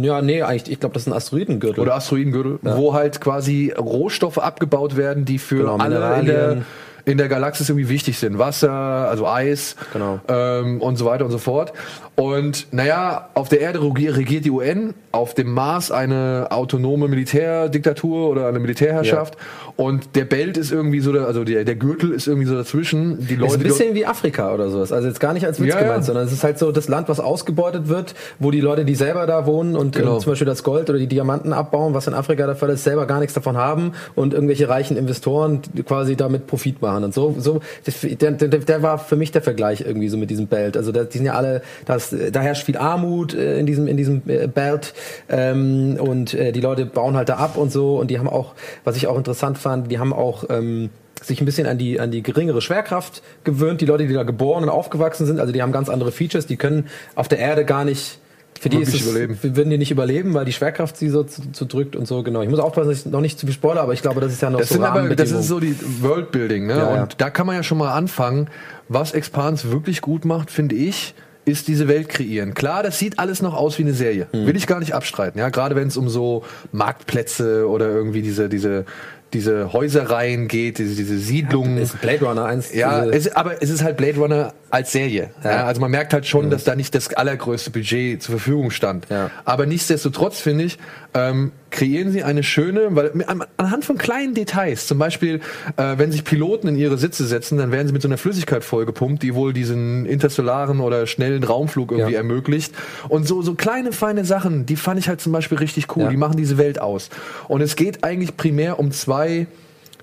äh, ja, nee, eigentlich, ich glaube, das ist ein Asteroidengürtel.
oder Asteroidengürtel, wo halt quasi Rohstoffe abgebaut werden, die für
Genau,
alle in der, in der Galaxis irgendwie wichtig sind. Wasser, also Eis
Genau.
ähm, und so weiter und so fort. Und naja, auf der Erde regiert die UN, auf dem Mars eine autonome Militärdiktatur oder eine Militärherrschaft. Und der Belt ist irgendwie so, also der, der Gürtel ist irgendwie so dazwischen. Die
Ist
Leute,
ein
die
bisschen wie Afrika oder sowas. Also jetzt gar nicht als Witz
Ja, ja.
gemeint, sondern es ist halt so das Land, was ausgebeutet wird, wo die Leute, die selber da wohnen und
Genau.
äh, zum Beispiel das Gold oder die Diamanten abbauen, was in Afrika der Fall ist, selber gar nichts davon haben und irgendwelche reichen Investoren quasi damit Profit machen. Und so, so der, der, der war für mich der Vergleich irgendwie so mit diesem Belt. Also da, die sind ja alle, das, da herrscht viel Armut äh, in diesem in diesem äh, Belt ähm, und äh, die Leute bauen halt da ab und so und die haben auch, was ich auch interessant fand, die haben auch ähm, sich ein bisschen an die, an die geringere Schwerkraft gewöhnt. Die Leute, die da geboren und aufgewachsen sind, also die haben ganz andere Features, die können auf der Erde gar nicht, für die ist es,
überleben.
würden die nicht überleben, weil die Schwerkraft sie so zu, zu drückt und so, genau. Ich muss aufpassen, dass ich noch nicht zu viel spoilere, aber ich glaube, das ist ja noch
Das
so
sind aber, das ist so die Worldbuilding, ne?
Ja, ja.
Und da kann man ja schon mal anfangen. Was Expans wirklich gut macht, finde ich, ist diese Welt kreieren. Klar, das sieht alles noch aus wie eine Serie.
Hm.
Will ich gar nicht abstreiten, ja. Gerade wenn es um so Marktplätze oder irgendwie diese, diese, diese Häuserreihen geht, diese, diese Siedlungen.
ist Blade Runner 1.
Ja, es, aber es ist halt Blade Runner als Serie. Ja.
Ja.
also man merkt halt schon, dass da nicht das allergrößte Budget zur Verfügung stand.
Ja.
Aber nichtsdestotrotz finde ich, ähm, kreieren sie eine schöne, weil anhand von kleinen Details, zum Beispiel, äh, wenn sich Piloten in ihre Sitze setzen, dann werden sie mit so einer Flüssigkeit vollgepumpt, die wohl diesen interstellaren oder schnellen Raumflug irgendwie
Ja.
ermöglicht. Und so, so kleine, feine Sachen, die fand ich halt zum Beispiel richtig cool.
Ja.
Die machen diese Welt aus. Und es geht eigentlich primär um zwei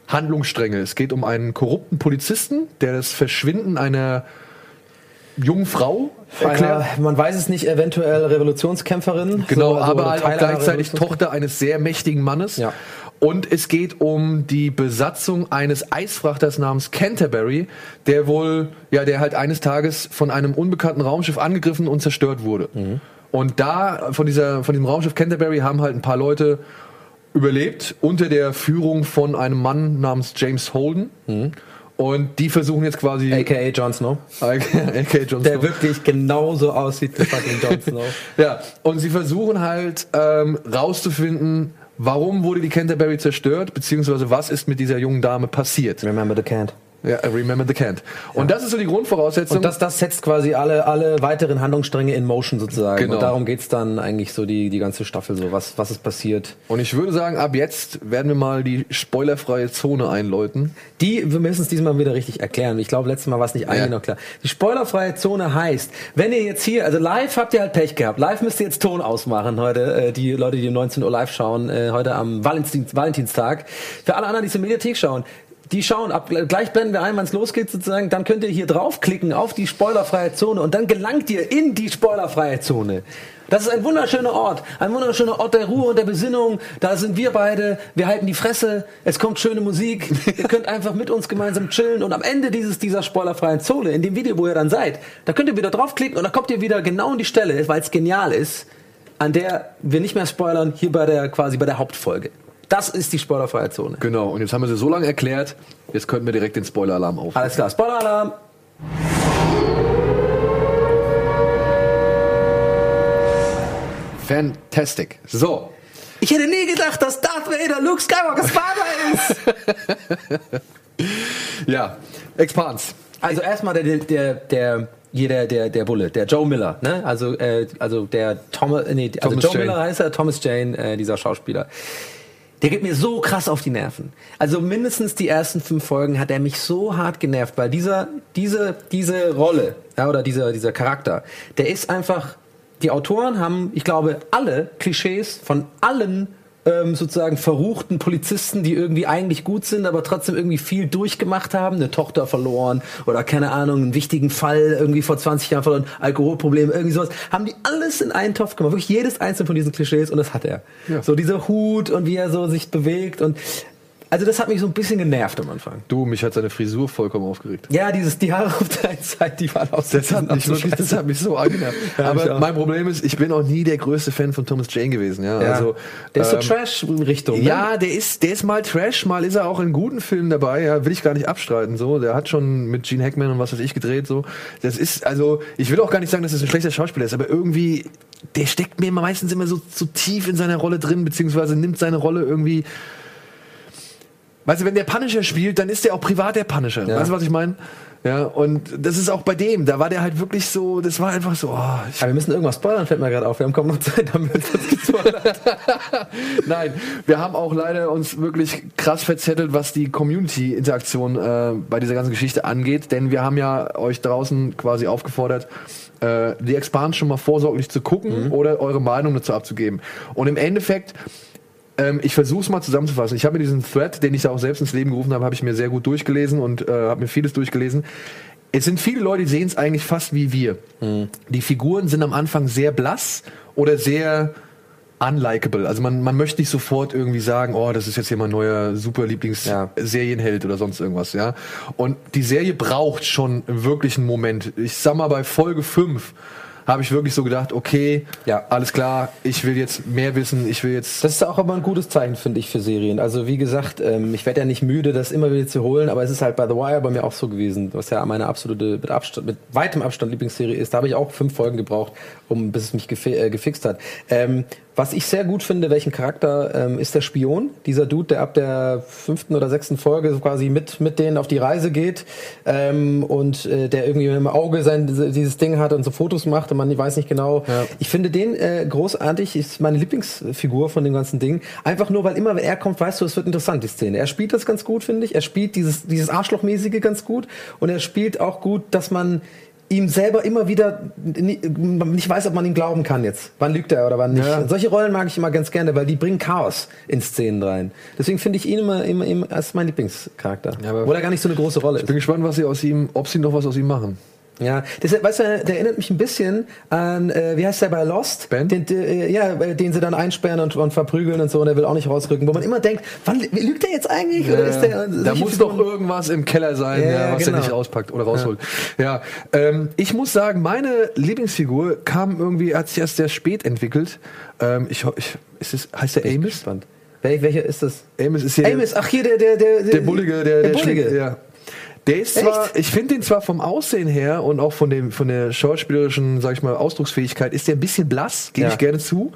Handlungsstränge. Es geht um einen korrupten Polizisten, der das Verschwinden einer jungen Frau erklärt.
Einer, man weiß es nicht, eventuell Revolutionskämpferin.
Genau,
so, also,
aber halt auch gleichzeitig Tochter eines sehr mächtigen Mannes.
Ja.
Und es geht um die Besatzung eines Eisfrachters namens Canterbury, der wohl, ja, der halt eines Tages von einem unbekannten Raumschiff angegriffen und zerstört wurde.
Mhm.
Und da, von dieser, von diesem Raumschiff Canterbury haben halt ein paar Leute überlebt, unter der Führung von einem Mann namens James Holden. Und die versuchen jetzt quasi.
AKA Jon Snow.
AKA Jon
Der
Snow.
wirklich genauso aussieht wie fucking Jon Snow.
Ja, und sie versuchen halt ähm, rauszufinden, warum wurde die Canterbury zerstört, beziehungsweise was ist mit dieser jungen Dame passiert.
Remember the can't.
Ja, remember the can't. Und das ist so die Grundvoraussetzung.
Und das, das setzt quasi alle, alle weiteren Handlungsstränge in Motion sozusagen.
Genau.
Und darum geht's dann eigentlich so die, die ganze Staffel so. Was, was ist passiert?
und ich würde sagen, ab jetzt werden wir mal die spoilerfreie Zone einläuten.
Die, wir müssen es diesmal wieder richtig erklären. Ich glaube, letztes Mal war es nicht eigentlich
Ja.
noch klar. Die spoilerfreie Zone heißt, wenn ihr jetzt hier, also live habt ihr halt Pech gehabt. Live müsst ihr jetzt Ton ausmachen heute. Äh, die Leute, die um 19 Uhr live schauen, äh, heute am Valentins, Valentinstag. Für alle anderen, die zur Mediathek schauen, die schauen, ab, gleich blenden wir ein, wann es losgeht sozusagen, dann könnt ihr hier draufklicken auf die spoilerfreie Zone und dann gelangt ihr in die spoilerfreie Zone. Das ist ein wunderschöner Ort, ein wunderschöner Ort der Ruhe und der Besinnung. Da sind wir beide, wir halten die Fresse, es kommt schöne Musik, ihr könnt einfach mit uns gemeinsam chillen und am Ende dieses, dieser spoilerfreien Zone, in dem Video, wo ihr dann seid, da könnt ihr wieder draufklicken und dann kommt ihr wieder genau in die Stelle, weil es genial ist, an der wir nicht mehr spoilern, hier bei der, quasi bei der Hauptfolge. Das ist die spoilerfreie Zone.
Genau, und jetzt haben wir sie so lange erklärt, jetzt könnten wir direkt den Spoiler-Alarm auf.
Alles klar, Spoiler-Alarm!
Fantastic. So,
Ich hätte nie gedacht, dass Darth Vader Luke Skywalkers Vater ist!
ja, Expans.
Also erstmal der, der, der, hier der, der, der Bulle, der Joe Miller, ne? Also, äh, also der Thomas, nee, also
Thomas
Joe
Jane.
Miller heißt er, Thomas Jane, äh, dieser Schauspieler. Der geht mir so krass auf die Nerven. Also mindestens die ersten fünf Folgen hat er mich so hart genervt, weil dieser, diese, diese Rolle, ja, oder dieser, dieser Charakter, der ist einfach, die Autoren haben, ich glaube, alle Klischees von allen ähm, sozusagen verruchten Polizisten, die irgendwie eigentlich gut sind, aber trotzdem irgendwie viel durchgemacht haben, eine Tochter verloren oder keine Ahnung, einen wichtigen Fall irgendwie vor 20 Jahren verloren, Alkoholprobleme, irgendwie sowas, haben die alles in einen Topf gemacht, wirklich jedes einzelne von diesen Klischees und das hat er.
Ja.
So dieser Hut und wie er so sich bewegt und also das hat mich so ein bisschen genervt am Anfang.
Du, mich hat seine Frisur vollkommen aufgeregt.
Ja, dieses die Haare auf der einen Seite, die waren aus
Das hat mich wirklich, das hat mich so angenervt.
Ja,
Aber
auch.
mein Problem ist, ich bin auch nie der größte Fan von Thomas Jane gewesen. Ja,
ja.
also
der ist so
ähm,
Trash-Richtung. Ne?
Ja, der ist, der ist mal Trash, mal ist er auch in guten Filmen dabei, ja, will ich gar nicht abstreiten, so. Der hat schon mit Gene Hackman und was weiß ich gedreht, so. Das ist, also, ich will auch gar nicht sagen, dass es ein schlechter Schauspieler ist, aber irgendwie, der steckt mir meistens immer so, so tief in seiner Rolle drin, beziehungsweise nimmt seine Rolle irgendwie, weißt du, wenn der Punisher spielt, dann ist der auch privat der Punisher.
Ja.
Weißt du, was ich meine? Ja, und das ist auch bei dem, da war der halt wirklich so, das war einfach so, oh,
Aber wir müssen irgendwas spoilern, fällt mir gerade auf. Wir haben kaum noch Zeit, damit uns gespoilert.
Nein, wir haben auch leider uns wirklich krass verzettelt, was die Community-Interaktion äh, bei dieser ganzen Geschichte angeht, denn wir haben ja euch draußen quasi aufgefordert, äh, die Expansion schon mal vorsorglich zu gucken oder eure Meinung dazu abzugeben. Und im Endeffekt ähm, ich versuche es mal zusammenzufassen. Ich habe mir diesen Thread, den ich da auch selbst ins Leben gerufen habe, habe ich mir sehr gut durchgelesen und äh, habe mir vieles durchgelesen. Es sind viele Leute, die sehen es eigentlich fast wie wir. Die Figuren sind am Anfang sehr blass oder sehr unlikable. Also man, man möchte nicht sofort irgendwie sagen, oh, das ist jetzt hier mein neuer super
Ja.
Lieblings-Serienheld oder sonst irgendwas, ja. Und die Serie braucht schon wirklich einen Moment. Ich sag mal, bei Folge 5 habe ich wirklich so gedacht, okay,
Ja.
alles klar, ich will jetzt mehr wissen, ich will jetzt
Das ist auch aber ein gutes Zeichen, finde ich, für Serien. Also wie gesagt, ähm, ich werde ja nicht müde, das immer wieder zu holen, aber es ist halt bei The Wire bei mir auch so gewesen, was ja meine absolute, mit, Abstand, mit weitem Abstand Lieblingsserie ist. Da habe ich auch fünf Folgen gebraucht, um bis es mich gefi äh, gefixt hat. Ähm, was ich sehr gut finde, welchen Charakter ähm, ist der Spion, dieser Dude, der ab der fünften oder sechsten Folge so quasi mit mit denen auf die Reise geht ähm, und äh, der irgendwie im Auge sein dieses Ding hat und so Fotos macht und man weiß nicht genau. Ich finde den äh, großartig, ist meine Lieblingsfigur von dem ganzen Ding. Einfach nur, weil immer, wenn er kommt, weißt du, es wird interessant, die Szene. Er spielt das ganz gut, finde ich. Er spielt dieses, dieses Arschlochmäßige ganz gut und er spielt auch gut, dass man ihm selber immer wieder ni- nicht weiß, ob man ihm glauben kann jetzt. Wann lügt er oder wann nicht.
Ja.
Solche Rollen mag ich immer ganz gerne, weil die bringen Chaos in Szenen rein. Deswegen finde ich ihn immer, immer, immer als mein Lieblingscharakter.
Ja,
Obwohl er gar nicht so eine große Rolle ist.
bin gespannt, was sie aus ihm, ob sie noch was aus ihm machen.
Ja, das, weißt du, der erinnert mich ein bisschen an, äh, wie heißt der bei Lost?
Ben?
Den, äh, ja, äh, den sie dann einsperren und, und verprügeln und so und er will auch nicht rausrücken. Wo man immer denkt, wann wie lügt der jetzt eigentlich? Oder ist der,
da muss doch irgendwas im Keller sein,
Ja,
ja, was
genau.
er nicht auspackt oder rausholt. Ja, ähm, ich muss sagen, meine Lieblingsfigur kam irgendwie, hat sich erst sehr spät entwickelt. Ähm, ich, ich, ist es, heißt der Amos?
Wel, welcher ist das?
Amos ist hier
Amos, ach hier, der, der, der,
der Bullige, der, der,
Bullige.
schlägt- ja. Der ist zwar,
Echt?
ich finde den zwar vom Aussehen her und auch von dem von der schauspielerischen, sag ich mal, Ausdrucksfähigkeit, ist der ein bisschen blass, gebe
Ja.
ich gerne zu.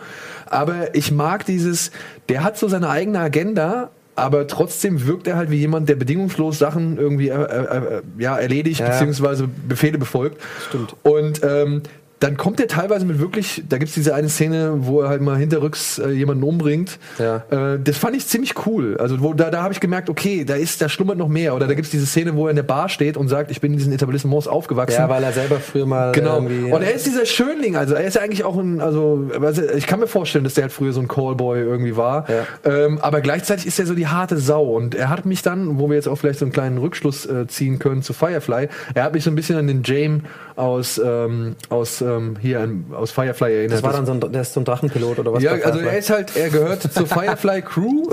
Aber ich mag dieses, der hat so seine eigene Agenda, aber trotzdem wirkt er halt wie jemand, der bedingungslos Sachen irgendwie äh, äh, äh, ja, erledigt,
Ja.
beziehungsweise Befehle befolgt.
Stimmt.
Und ähm, dann kommt er teilweise mit wirklich, da gibt's diese eine Szene, wo er halt mal hinterrücks äh, jemanden umbringt.
Ja.
Äh, das fand ich ziemlich cool. Also wo, da, da habe ich gemerkt, okay, da ist, da schlummert noch mehr. Oder da gibt's diese Szene, wo er in der Bar steht und sagt, ich bin in diesen Etablissements aufgewachsen.
Ja, weil er selber früher mal
Genau.
irgendwie...
Und er ist dieser Schönling, also er ist eigentlich auch ein, also ich kann mir vorstellen, dass der halt früher so ein Callboy irgendwie war.
Ja.
Ähm, aber gleichzeitig ist er so die harte Sau. Und er hat mich dann, wo wir jetzt auch vielleicht so einen kleinen Rückschluss äh, ziehen können zu Firefly, er hat mich so ein bisschen an den James aus, ähm, aus ähm, hier an, aus Firefly erinnert.
das war dann so ein, der ist so ein Drachenpilot oder was?
ja, also er ist halt, er gehört zur Firefly Crew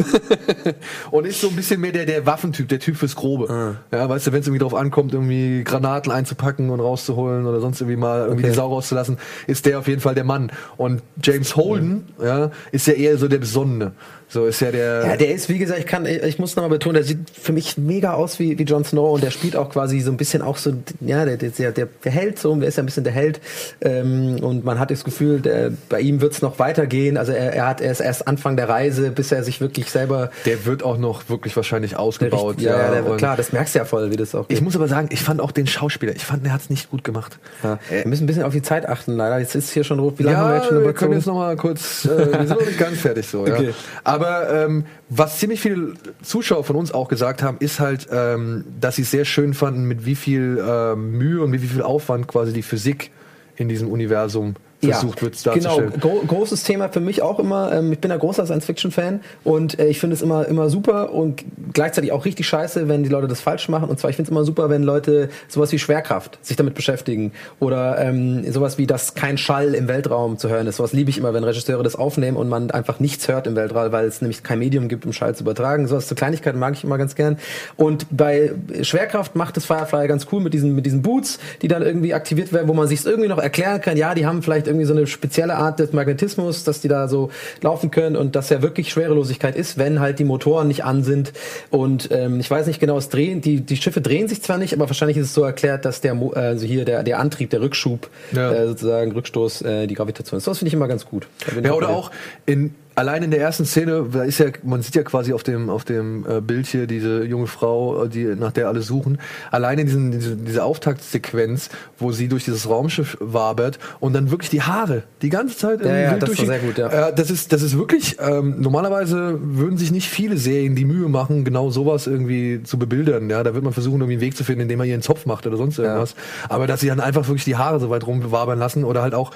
und ist so ein bisschen mehr der, der Waffentyp, der Typ fürs Grobe.
Ah.
Ja, weißt du, wenn es irgendwie drauf ankommt, irgendwie Granaten einzupacken und rauszuholen oder sonst irgendwie mal irgendwie
Okay.
die Sau rauszulassen, ist der auf jeden Fall der Mann. Und James Holden, ja, ist ja eher so der Besonnene. So ist ja der.
Ja, der ist, wie gesagt, ich kann, ich muss nochmal betonen, der sieht für mich mega aus wie, wie Jon Snow und der spielt auch quasi so ein bisschen auch so, ja, der, der, der, der Held so, der ist ja ein bisschen der Held ähm, und man hat das Gefühl, der, bei ihm wird's noch weitergehen, also er, er hat erst erst Anfang der Reise, bis er sich wirklich selber
der wird auch noch wirklich wahrscheinlich ausgebaut.
ja, ja, der, klar, das merkst du ja voll, wie das auch
Ich
geht.
muss aber sagen, ich fand auch den Schauspieler, ich fand, der hat's nicht gut gemacht.
ja. Wir müssen ein bisschen auf die Zeit achten, leider. Jetzt ist hier schon, wie lange haben wir
Ja,
jetzt schon
wir können
überzogen?
jetzt noch mal kurz, äh, wir sind noch nicht ganz fertig so. Ja.
Okay.
Aber ähm, was ziemlich viele Zuschauer von uns auch gesagt haben, ist halt, ähm, dass sie es sehr schön fanden, mit wie viel ähm, Mühe und mit wie viel Aufwand quasi die Physik in diesem Universum versucht wird
Genau,
darzustellen.
gro großes Thema für mich auch immer. Ähm, ich bin ein großer Science-Fiction-Fan und äh, ich finde es immer, immer super und gleichzeitig auch richtig scheiße, wenn die Leute das falsch machen. Und zwar, ich finde es immer super, wenn Leute sowas wie Schwerkraft sich damit beschäftigen oder ähm, sowas wie, dass kein Schall im Weltraum zu hören ist. Sowas liebe ich immer, wenn Regisseure das aufnehmen und man einfach nichts hört im Weltraum, weil es nämlich kein Medium gibt, um Schall zu übertragen. Sowas zu Kleinigkeiten mag ich immer ganz gern. Und bei Schwerkraft macht es Firefly ganz cool mit diesen, mit diesen Boots, die dann irgendwie aktiviert werden, wo man sich irgendwie noch erklären kann, ja, die haben vielleicht irgendwie so eine spezielle Art des Magnetismus, dass die da so laufen können und dass ja wirklich Schwerelosigkeit ist, wenn halt die Motoren nicht an sind. Und ähm, ich weiß nicht genau, es drehen, die, die Schiffe drehen sich zwar nicht, aber wahrscheinlich ist es so erklärt, dass der, also hier der, der Antrieb, der Rückschub,
Ja.
äh, sozusagen Rückstoß, äh, die Gravitation ist. Das finde ich immer ganz gut.
Ja, oder auch in, allein in der ersten Szene, da ist ja, man sieht ja quasi auf dem, auf dem äh, Bild hier diese junge Frau, äh, die, nach der alle suchen. Allein in diesen, diese, diese Auftaktsequenz, wo sie durch dieses Raumschiff wabert und dann wirklich die Haare die ganze Zeit
Ja, ja, das war sehr gut, ja.
Äh, das ist, das ist wirklich, ähm, normalerweise würden sich nicht viele Serien die Mühe machen, genau sowas irgendwie zu bebildern. Ja, da wird man versuchen, irgendwie einen Weg zu finden, indem man ihren Zopf macht oder sonst irgendwas. Aber dass sie dann einfach wirklich die Haare so weit rumwabern lassen oder halt auch,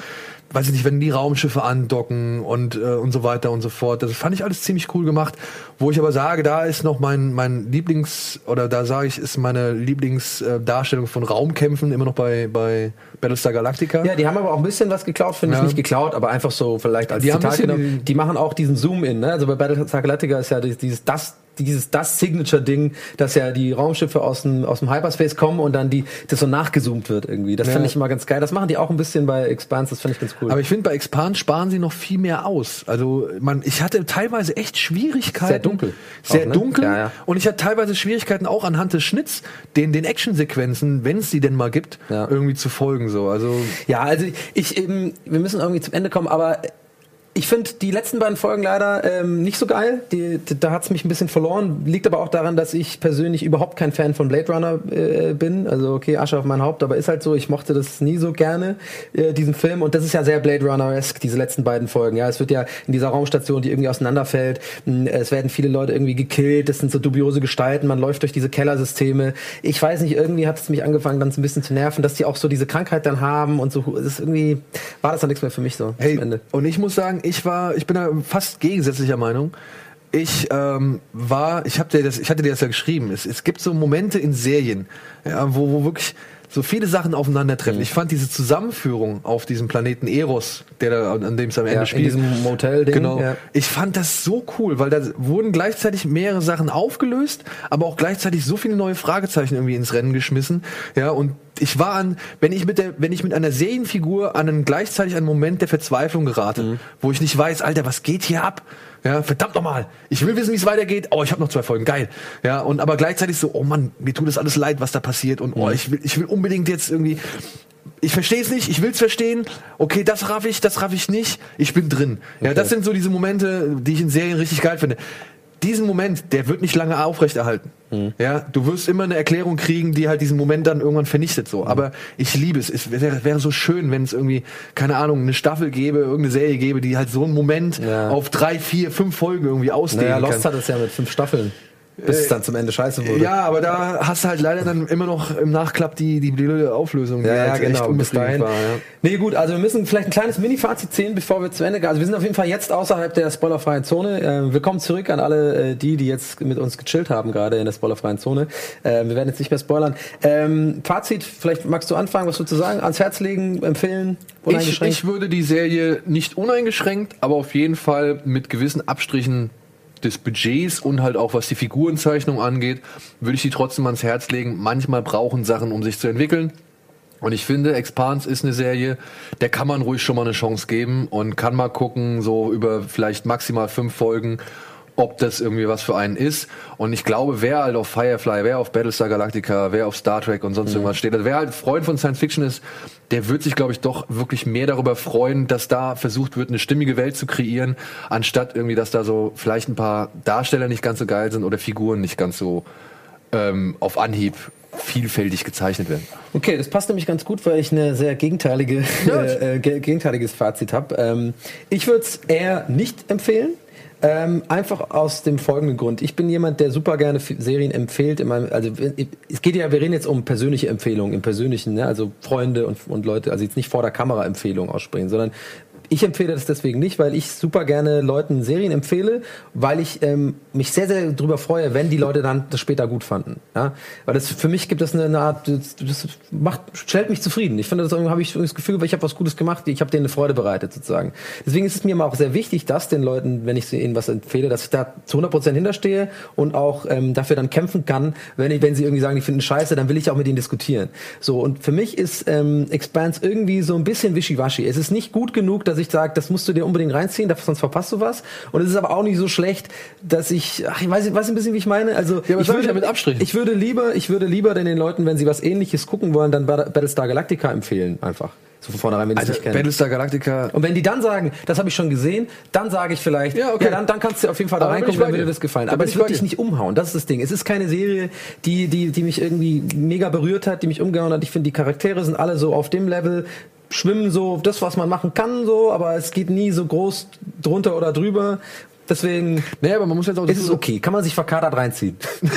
weiß ich nicht, wenn die Raumschiffe andocken und, äh, und so weiter und so fort. Das fand ich alles ziemlich cool gemacht. Wo ich aber sage, da ist noch mein, mein Lieblings, oder da sage ich, ist meine Lieblingsdarstellung von Raumkämpfen immer noch bei, bei Battlestar Galactica.
Ja, die haben aber auch ein bisschen was geklaut, finde
Ja.
ich nicht geklaut, aber einfach so vielleicht als
Die
Zitat genommen. Die machen auch diesen Zoom-In, ne? Also bei Battlestar Galactica ist ja dieses das dieses das Signature-Ding, dass ja die Raumschiffe aus dem, aus dem Hyperspace kommen und dann die, das so nachgezoomt wird irgendwie. Das
Ja.
finde ich immer ganz geil. Das machen die auch ein bisschen bei Expanse, das finde ich ganz cool.
Aber ich finde, bei Expand sparen sie noch viel mehr aus. Also man, ich hatte teilweise echt Schwierigkeiten.
Sehr dunkel
Sehr
auch, ne?
dunkel.
Ja, ja.
Und ich hatte teilweise Schwierigkeiten auch anhand des Schnitts, den, den Actionsequenzen, wenn es die denn mal gibt, irgendwie zu folgen. So. Also
Ja, also ich eben, wir müssen irgendwie zum Ende kommen, aber ich finde die letzten beiden Folgen leider ähm, nicht so geil. Die, die, da hat's mich ein bisschen verloren. Liegt aber auch daran, dass ich persönlich überhaupt kein Fan von Blade Runner äh, bin. Also okay, Asche auf mein Haupt, aber ist halt so, ich mochte das nie so gerne, äh, diesen Film. Und das ist ja sehr Blade Runner-esque, diese letzten beiden Folgen. Ja, es wird ja in dieser Raumstation, die irgendwie auseinanderfällt, mh, es werden viele Leute irgendwie gekillt, das sind so dubiose Gestalten, man läuft durch diese Kellersysteme. Ich weiß nicht, irgendwie hat es mich angefangen, dann so ein bisschen zu nerven, dass die auch so diese Krankheit dann haben und so. Das ist irgendwie, war das dann nichts mehr für mich so
Hey, und ich muss sagen, ich war, ich bin da fast gegensätzlicher Meinung. Ich ähm, war, ich habe dir das, ich hatte dir das ja geschrieben. Es, es gibt so Momente in Serien, ja, wo, wo wirklich so viele Sachen aufeinandertreffen. Ich fand diese Zusammenführung auf diesem Planeten Eros, der da, an dem es am Ende
Ja, in
spielt,
diesem Motel-Ding,
Genau.
ja.
Ich fand das so cool, weil da wurden gleichzeitig mehrere Sachen aufgelöst, aber auch gleichzeitig so viele neue Fragezeichen irgendwie ins Rennen geschmissen. Ja, und ich war an, wenn ich mit der, wenn ich mit einer Serienfigur an einen gleichzeitig einen Moment der Verzweiflung gerate,
Mhm.
wo ich nicht weiß, Alter, was geht hier ab? Ja, verdammt nochmal. Ich will wissen, wie es weitergeht. Oh, ich habe noch zwei Folgen. Geil. Ja, und aber gleichzeitig so, oh Mann, mir tut das alles leid, was da passiert. Und
Mhm.
oh, ich will, ich will unbedingt jetzt irgendwie. Ich verstehe es nicht, ich will es verstehen. Okay, das raff ich, das raff ich nicht. Ich bin drin. Ja, das sind so diese Momente, die ich in Serien richtig geil finde. Diesen Moment, der wird nicht lange aufrechterhalten. Ja, du wirst immer eine Erklärung kriegen, die halt diesen Moment dann irgendwann vernichtet so. Aber ich liebe es. Es wäre, wäre so schön, wenn es irgendwie, keine Ahnung, eine Staffel gäbe, irgendeine Serie gäbe, die halt so einen Moment
Ja.
auf drei, vier, fünf Folgen irgendwie ausdehnen
Naja,
kann.
Lost hat es ja mit fünf Staffeln, bis es dann zum Ende scheiße wurde.
Ja, aber da hast du halt leider dann immer noch im Nachklapp die, die blöde Auflösung, die
Ja, ja,
halt
genau. Bis dahin.
war. Ja.
Nee, gut, also wir müssen vielleicht ein kleines Mini-Fazit ziehen, bevor wir zu Ende gehen. Also wir sind auf jeden Fall jetzt außerhalb der spoilerfreien Zone. Ähm, willkommen zurück an alle äh, die, die jetzt mit uns gechillt haben, gerade in der spoilerfreien Zone. Ähm, wir werden jetzt nicht mehr spoilern. Ähm, Fazit, vielleicht magst du anfangen, was du zu sagen? Ans Herz legen, empfehlen,
Ich,
uneingeschränkt?
ich würde die Serie nicht uneingeschränkt, aber auf jeden Fall mit gewissen Abstrichen des Budgets und halt auch was die Figurenzeichnung angeht, würde ich die trotzdem ans Herz legen. Manchmal brauchen Sachen, um sich zu entwickeln. Und ich finde, Expanse ist eine Serie, der kann man ruhig schon mal eine Chance geben und kann mal gucken, so über vielleicht maximal fünf Folgen, ob das irgendwie was für einen ist. Und ich glaube, wer halt auf Firefly, wer auf Battlestar Galactica, wer auf Star Trek und sonst irgendwas steht, also wer halt Freund von Science Fiction ist, der wird sich, glaube ich, doch wirklich mehr darüber freuen, dass da versucht wird, eine stimmige Welt zu kreieren, anstatt irgendwie, dass da so vielleicht ein paar Darsteller nicht ganz so geil sind oder Figuren nicht ganz so ähm, auf Anhieb vielfältig gezeichnet werden.
Okay, das passt nämlich ganz gut, weil ich eine sehr gegenteilige, äh, äh, ge- gegenteiliges Fazit habe. Ähm, ich würde es eher nicht empfehlen. Ähm, einfach aus dem folgenden Grund. Ich bin jemand, der super gerne Serien empfiehlt. In meinem, also es geht ja, wir reden jetzt um persönliche Empfehlungen, im persönlichen, ne? also Freunde und, und Leute, also jetzt nicht vor der Kamera Empfehlungen aussprechen, sondern ich empfehle das deswegen nicht, weil ich super gerne Leuten Serien empfehle, weil ich ähm, mich sehr, sehr darüber freue, wenn die Leute dann das später gut fanden. Ja? Weil das für mich gibt es eine, eine Art, das, das macht, stellt mich zufrieden. Ich finde, das habe ich das Gefühl, weil ich habe was Gutes gemacht, ich habe denen eine Freude bereitet sozusagen. Deswegen ist es mir immer auch sehr wichtig, dass den Leuten, wenn ich ihnen was empfehle, dass ich da zu 100% hinterstehe und auch ähm, dafür dann kämpfen kann, wenn, ich, wenn sie irgendwie sagen, die finden scheiße, dann will ich auch mit ihnen diskutieren. So, und für mich ist ähm, Expanse irgendwie so ein bisschen wischiwaschi. Es ist nicht gut genug, dass ich sage, das musst du dir unbedingt reinziehen, sonst verpasst du was. Und es ist aber auch nicht so schlecht, dass ich, ach, ich weiß, weiß ein bisschen, wie ich meine. Also
Ja,
ich
sag ich ja mit Abstrichen.
ich würde lieber, ich würde lieber den Leuten, wenn sie was Ähnliches gucken wollen, dann Bat- Battlestar Galactica empfehlen, einfach. So von vornherein, wenn es
Also
nicht kennen.
Battlestar Galactica.
Und wenn die dann sagen, das habe ich schon gesehen, dann sage ich vielleicht,
Ja, okay.
dann, dann kannst du auf jeden Fall da
Aber
reingucken,
ich
dann würde
dir.
das gefallen.
Da
Aber es
ich
wird dich nicht umhauen. Das ist das Ding. Es ist keine Serie, die, die, die mich irgendwie mega berührt hat, die mich umgehauen hat. Ich finde, die Charaktere sind alle so auf dem Level, schwimmen so das, was man machen kann, so, aber es geht nie so groß drunter oder drüber. Deswegen
Naja, aber man muss jetzt auch
ist es okay. Kann man sich verkadert reinziehen.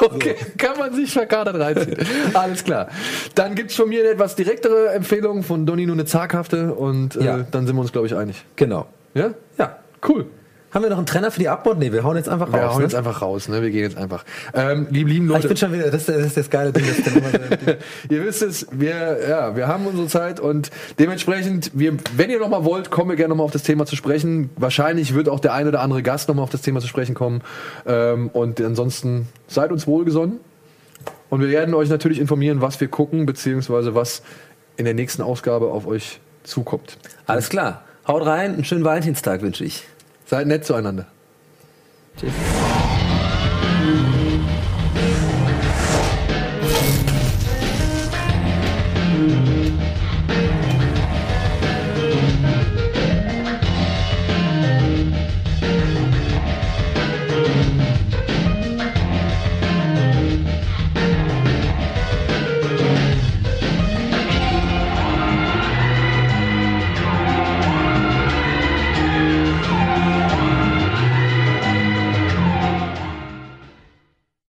Okay, kann man sich verkadert reinziehen. Alles klar. Dann gibt's von mir eine etwas direktere Empfehlung, von Donny nur eine zaghafte und äh,
Ja.
dann sind wir uns, glaube ich, einig.
Genau.
Ja?
Ja.
Cool.
Haben wir noch einen Trenner für die Abmod? Nee, wir hauen jetzt einfach
Wir
raus.
hauen
ne?
jetzt einfach raus, ne? Wir gehen jetzt einfach. Ähm, lieben, lieben
Ah, ich
Leute.
bin schon wieder, das ist, das ist das geile Ding. Das
Ihr wisst es, wir, ja, wir haben unsere Zeit und dementsprechend, wir, wenn ihr nochmal wollt, kommen wir gerne nochmal auf das Thema zu sprechen. Wahrscheinlich wird auch der ein oder andere Gast nochmal auf das Thema zu sprechen kommen. Ähm, und ansonsten seid uns wohlgesonnen. Und wir werden euch natürlich informieren, was wir gucken, beziehungsweise was in der nächsten Ausgabe auf euch zukommt.
Alles klar. Haut rein, einen schönen Valentinstag wünsche ich.
Seid nett zueinander.
Tschüss.